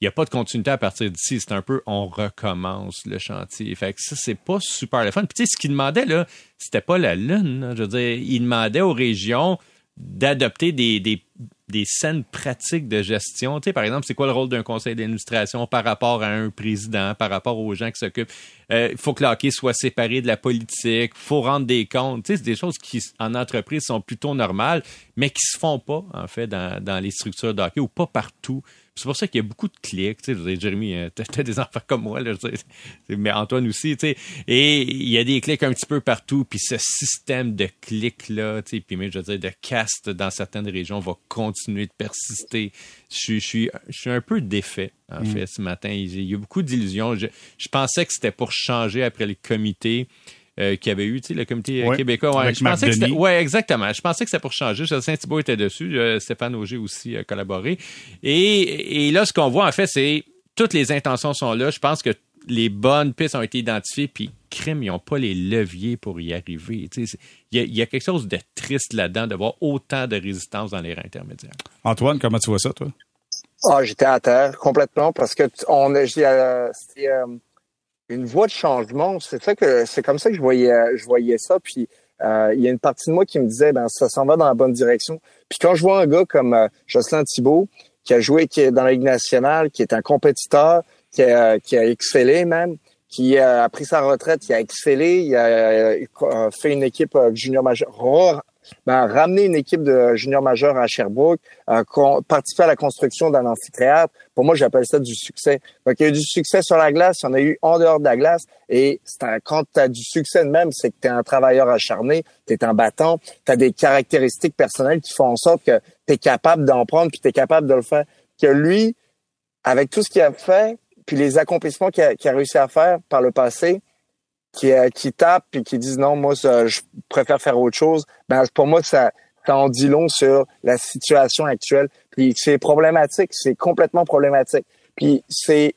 il n'y a pas de continuité à partir d'ici. C'est un peu on recommence le chantier. Fait que ça, c'est pas super le fun. Puis ce qu'il demandait, là, c'était pas la Lune. Je veux dire, il demandait aux régions d'adopter des, des saines pratiques de gestion. Tu par exemple, c'est quoi le rôle d'un conseil d'administration par rapport à un président, par rapport aux gens qui s'occupent? Euh, il faut que l'hockey soit séparé de la politique, il faut rendre des comptes. Tu sais, c'est des choses qui, en entreprise, sont plutôt normales, mais qui se font pas, en fait, dans, dans les structures d'hockey ou pas partout. C'est pour ça qu'il y a beaucoup de clics. Tu sais, Jérémy, euh, t'as des enfants comme moi, là, mais Antoine aussi. Tu sais, et il y a des clics un petit peu partout. Puis ce système de clics-là, tu sais, puis mais je veux dire, de cast dans certaines régions va continuer de persister. Je, suis, je suis un peu défait, en mm. fait, ce matin. Il, y a beaucoup d'illusions. Je, je pensais que c'était pour changer après le comité. Euh, qui avait eu, tu sais, le comité euh, québécois. Ouais, je pensais que ouais, exactement. Je pensais que c'était pour changer. Saint-Thibault était dessus. Euh, Stéphane Auger aussi a collaboré. Et, et là, ce qu'on voit, en fait, c'est toutes les intentions sont là. Je pense que les bonnes pistes ont été identifiées, puis crime, ils n'ont pas les leviers pour y arriver. Il y, y, a quelque chose de triste là-dedans de voir autant de résistance dans les rangs intermédiaires. Antoine, comment tu vois ça, toi? Ah, j'étais à terre complètement parce que on a, une voie de changement. C'est ça que c'est comme ça que je voyais je voyais ça. Puis euh, il y a une partie de moi qui me disait ben ça s'en va dans la bonne direction. Puis quand je vois un gars comme euh, Jocelyn Thibault qui a joué qui est dans la Ligue nationale, qui est un compétiteur, qui a, qui a excellé même, qui a pris sa retraite, qui a excellé, il a, fait une équipe euh, junior majeur, ben, ramener une équipe de junior majeur à Sherbrooke, euh, participer à la construction d'un amphithéâtre, pour moi, j'appelle ça du succès. Donc, il y a eu du succès sur la glace, il y en a eu en dehors de la glace. Et quand tu as du succès de même, c'est que tu es un travailleur acharné, tu es un battant, tu as des caractéristiques personnelles qui font en sorte que tu es capable d'en prendre, puis tu es capable de le faire. Que lui, avec tout ce qu'il a fait, puis les accomplissements qu'il a, réussi à faire par le passé, qui, euh, qui tapent puis qui disent non, moi, je préfère faire autre chose, ben pour moi, ça, ça en dit long sur la situation actuelle. Puis c'est problématique, c'est complètement problématique. Puis c'est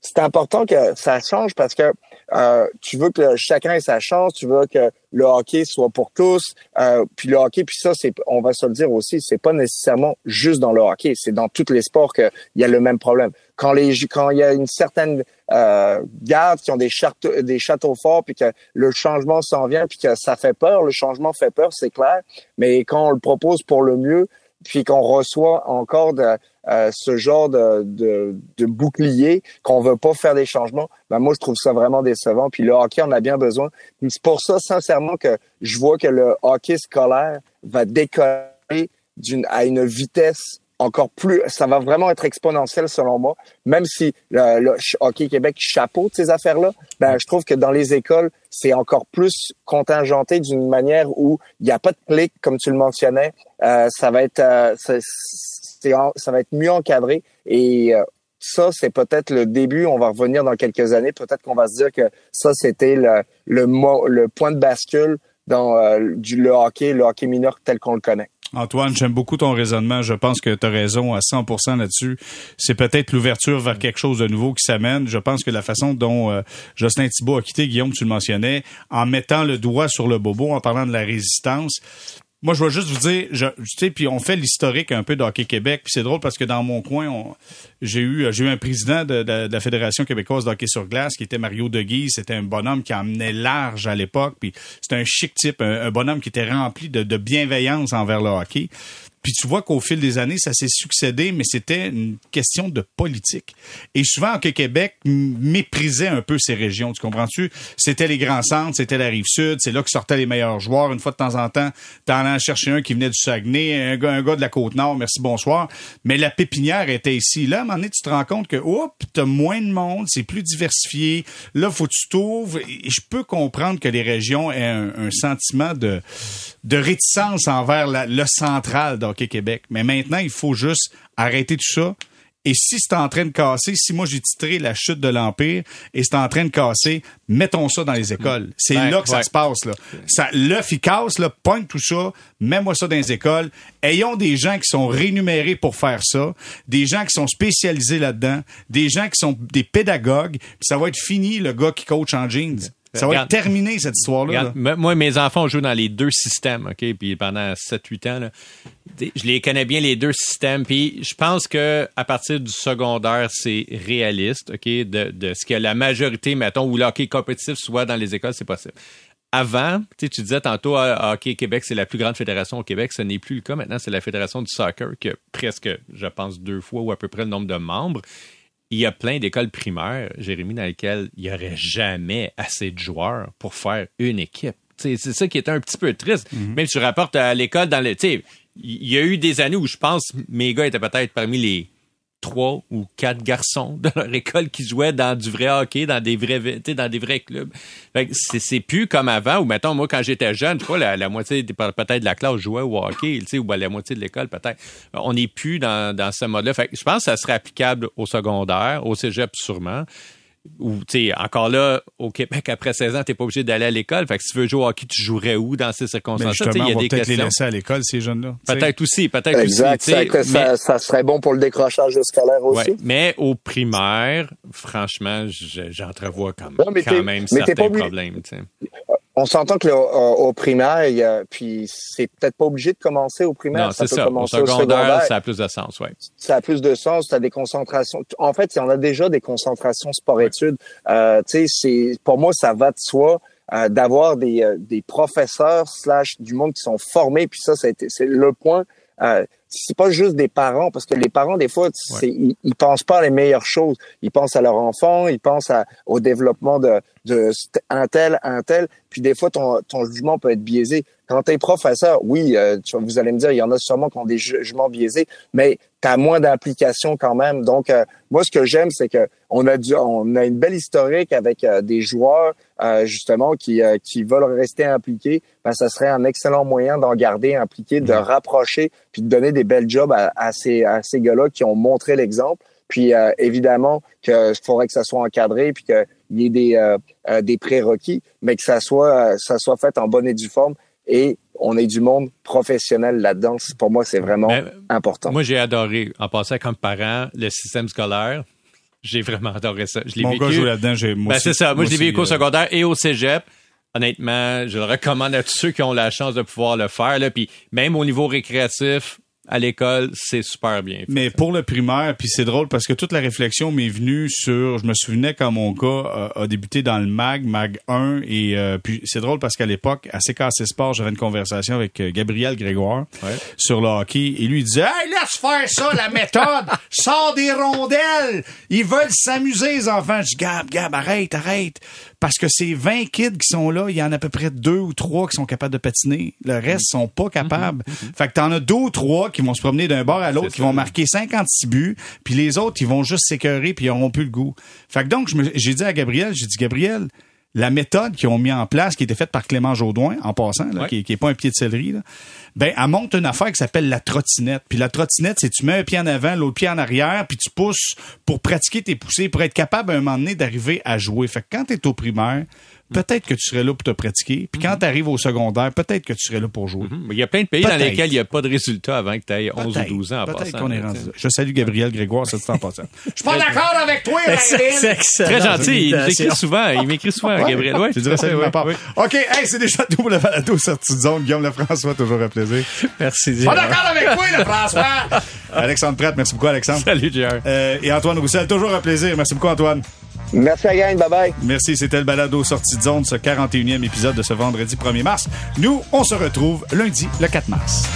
c'est important que ça change parce que euh, tu veux que chacun ait sa chance, tu veux que le hockey soit pour tous. Euh, puis le hockey, puis ça, c'est, on va se le dire aussi, c'est pas nécessairement juste dans le hockey, c'est dans tous les sports qu'il y a le même problème. Quand les, quand il y a une certaine euh, garde qui ont des, châteaux, des châteaux forts, puis que le changement s'en vient, puis que ça fait peur, le changement fait peur, c'est clair. Mais quand on le propose pour le mieux, puis qu'on reçoit encore de, euh, ce genre de, de, bouclier, qu'on veut pas faire des changements, ben moi je trouve ça vraiment décevant. Puis le hockey en a bien besoin. C'est pour ça sincèrement que je vois que le hockey scolaire va décoller à une vitesse encore plus, ça va vraiment être exponentiel selon moi. Même si le, Hockey Québec chapeau de ces affaires-là, ben je trouve que dans les écoles, c'est encore plus contingenté d'une manière où il n'y a pas de clic, comme tu le mentionnais. Euh, ça va être, euh, ça va être mieux encadré et euh, ça, c'est peut-être le début. On va revenir dans quelques années. Peut-être qu'on va se dire que ça, c'était le, le, le point de bascule dans euh, du, le hockey, le hockey mineur tel qu'on le connaît. Antoine, j'aime beaucoup ton raisonnement. Je pense que tu as raison à 100% là-dessus. C'est peut-être l'ouverture vers quelque chose de nouveau qui s'amène. Je pense que la façon dont euh, Jocelyn Thibault a quitté, Guillaume, tu le mentionnais, en mettant le doigt sur le bobo, en parlant de la résistance, moi, je veux juste vous dire, je, tu sais, puis on fait l'historique un peu d'Hockey Québec, puis c'est drôle parce que dans mon coin, j'ai eu, j'ai eu un président de, la Fédération québécoise d'hockey sur glace qui était Mario Deguy. C'était un bonhomme qui emmenait large à l'époque, puis c'était un chic type, un, bonhomme qui était rempli de, de bienveillance envers le hockey. Puis tu vois qu'au fil des années, ça s'est succédé, mais c'était une question de politique. Et souvent, que Québec méprisait un peu ces régions, tu comprends-tu? C'était les grands centres, c'était la rive sud, c'est là que sortaient les meilleurs joueurs. Une fois de temps en temps, t'en allais chercher un qui venait du Saguenay, un gars, un gars de la Côte-Nord, merci, bonsoir. Mais la pépinière était ici. Là, à un moment donné, tu te rends compte que, hop, t'as moins de monde, c'est plus diversifié. Là, faut que tu t'ouvres. Et je peux comprendre que les régions aient un, sentiment de, de réticence envers le central Québec. Mais maintenant, il faut juste arrêter tout ça Et si c'est en train de casser, si moi j'ai titré la chute de l'Empire et c'est en train de casser, mettons ça dans les écoles. C'est Ouais, là que ça ouais. se passe. Là. Ça, l'œuf, il casse, là, pointe tout ça, mets-moi ça dans les écoles. Ayons des gens qui sont rémunérés pour faire ça, des gens qui sont spécialisés là-dedans, des gens qui sont des pédagogues, puis ça va être fini, le gars qui coach en jeans. Ça va Regarde. être terminé, cette histoire-là. là. Moi, mes enfants jouent dans les deux systèmes, OK? Puis pendant 7-8 ans, là, je les connais bien, les deux systèmes. Puis je pense que à partir du secondaire, c'est réaliste, OK? De, de ce que la majorité, mettons, où le hockey compétitif soit dans les écoles, c'est possible. Avant, tu sais, tu disais tantôt, ah, Hockey Québec, c'est la plus grande fédération au Québec. Ce n'est plus le cas. Maintenant, c'est la fédération du soccer qui a presque, je pense, deux fois ou à peu près le nombre de membres. Il y a plein d'écoles primaires, Jérémy, dans lesquelles il n'y aurait jamais assez de joueurs pour faire une équipe. C'est ça qui est un petit peu triste. Même si tu rapportes à l'école, dans le, il y a eu des années où je pense mes gars étaient peut-être parmi les trois ou quatre garçons de leur école qui jouaient dans du vrai hockey, dans des vrais, dans des vrais clubs. C'est, plus comme avant, ou mettons, moi, quand j'étais jeune, je crois, la, la moitié peut-être de la classe jouait au hockey, ou ben, la moitié de l'école, peut-être. On n'est plus dans, dans ce mode-là. Je pense que ça serait applicable au secondaire, au cégep sûrement. Ou, tu sais, encore là, au Québec, après 16 ans, t'es pas obligé d'aller à l'école. Fait que si tu veux jouer au hockey, tu jouerais où dans ces circonstances-là? Tu il y on a va des peut-être les laisser à l'école, ces jeunes-là. Tu. Peut-être aussi, peut-être Exact. aussi. tu sais, Ça, ça, mais- ça serait bon pour le décrochage scolaire aussi. Ouais, mais au primaire, franchement, je- j'entrevois quand, Non, mais quand même mais t'es pas certains obligé- problèmes. tu sais. On s'entend que au, au primaire, il y a- puis c'est peut-être pas obligé de commencer au primaire. Non, c'est peut ça. Au commencer secondaire, ça a plus de sens, ouais. ça a plus de sens, tu as des concentrations. En fait, il y en a déjà des concentrations sport-études. Euh, tu sais, c'est pour moi, ça va de soi euh, d'avoir des, euh, des professeurs slash du monde qui sont formés. Puis ça, ça a été- c'est le point. Euh, c'est pas juste des parents, parce que les parents, des fois, c'est, ils, ils pensent pas à les meilleures choses. Ils pensent à leur enfant, ils pensent à, au développement de, de un tel, un tel. Puis des fois, ton, ton jugement peut être biaisé. Quand tu es professeur, oui, euh, tu- vous allez me dire, il y en a sûrement qui ont des jugements biaisés, mais tu as moins d'implication quand même. Donc, euh, moi, ce que j'aime, c'est que on a dû, on a une belle historique avec euh, des joueurs euh, justement qui euh, qui veulent rester impliqués. Ben, ça serait un excellent moyen d'en garder impliqués, de rapprocher, puis de donner des belles jobs à, à ces à ces gars-là qui ont montré l'exemple. Puis euh, évidemment que faudrait que ça soit encadré, puis qu'il y ait des euh, des prérequis, mais que ça soit ça soit fait en bonne et due forme et on ait du monde professionnel là-dedans. Pour moi, c'est vraiment Mais, important. Moi, j'ai adoré, en passant comme parent, le système scolaire. J'ai vraiment adoré ça. Je l'ai Mon vécu. gars joue là-dedans. j'ai- moi Ben, c'est ça. Moi, je l'ai vécu au euh, secondaire et au cégep. Honnêtement, je le recommande à tous ceux qui ont la chance de pouvoir le faire. Là. Puis même au niveau récréatif, à l'école, c'est super bien. fait. Mais pour le primaire, puis c'est drôle parce que toute la réflexion m'est venue sur, je me souvenais quand mon gars a, a débuté dans le MAG, MAG 1, et euh, puis c'est drôle parce qu'à l'époque, à CKC Sport, j'avais une conversation avec euh, Gabriel Grégoire Ouais. sur le hockey, et lui il disait, hey, laisse faire ça, la méthode, sors des rondelles, ils veulent s'amuser les enfants. Je dis, Gab, Gab, arrête, arrête, parce que ces 20 kids qui sont là, il y en a à peu près deux ou trois qui sont capables de patiner, le reste sont pas capables. Fait que t'en as deux ou trois qui vont se promener d'un bord à l'autre, qui vont marquer 56 buts, puis les autres, ils vont juste s'écœurer, puis ils auront plus le goût. Fait que donc, j'ai dit à Gabriel, j'ai dit, Gabriel, la méthode qu'ils ont mis en place, qui était faite par Clément Jaudoin, en passant, là, Ouais. qui, qui est pas un pied de céleri, là, ben, elle monte une affaire qui s'appelle la trottinette. Puis la trottinette, c'est tu mets un pied en avant, l'autre pied en arrière, puis tu pousses pour pratiquer tes poussées, pour être capable à un moment donné d'arriver à jouer. Fait que quand t'es au primaire, peut-être que tu serais là pour te pratiquer. Puis quand t'arrives au secondaire, peut-être que tu serais là pour jouer. Mais Il y a plein de pays dans lesquels il n'y a pas de résultat avant que tu aies 11 ou Peut-être. 12 ans en Peut-être passant. qu'on est rendu tu là. Je salue Gabriel Grégoire, ça dit en passant. Je suis pas d'accord avec toi, C'est. Très gentil. Il m'écrit souvent. Il m'écrit souvent, Ouais. Gabriel. Ouais, Tu dirais ça de ma part. OK, hey, c'est déjà tout pour le balado sortie de zone. Guillaume Lefrançois, toujours un plaisir. Merci, Pas Gérard. d'accord avec toi, le François. Alexandre Pratt, merci beaucoup, Alexandre. Salut. Euh, et Antoine Roussel, toujours un plaisir. Merci beaucoup, Antoine. Merci à la gang. Bye bye. Merci, c'était le balado sortie de zone, ce 41e épisode de ce vendredi 1er mars. Nous, on se retrouve lundi, le 4 mars.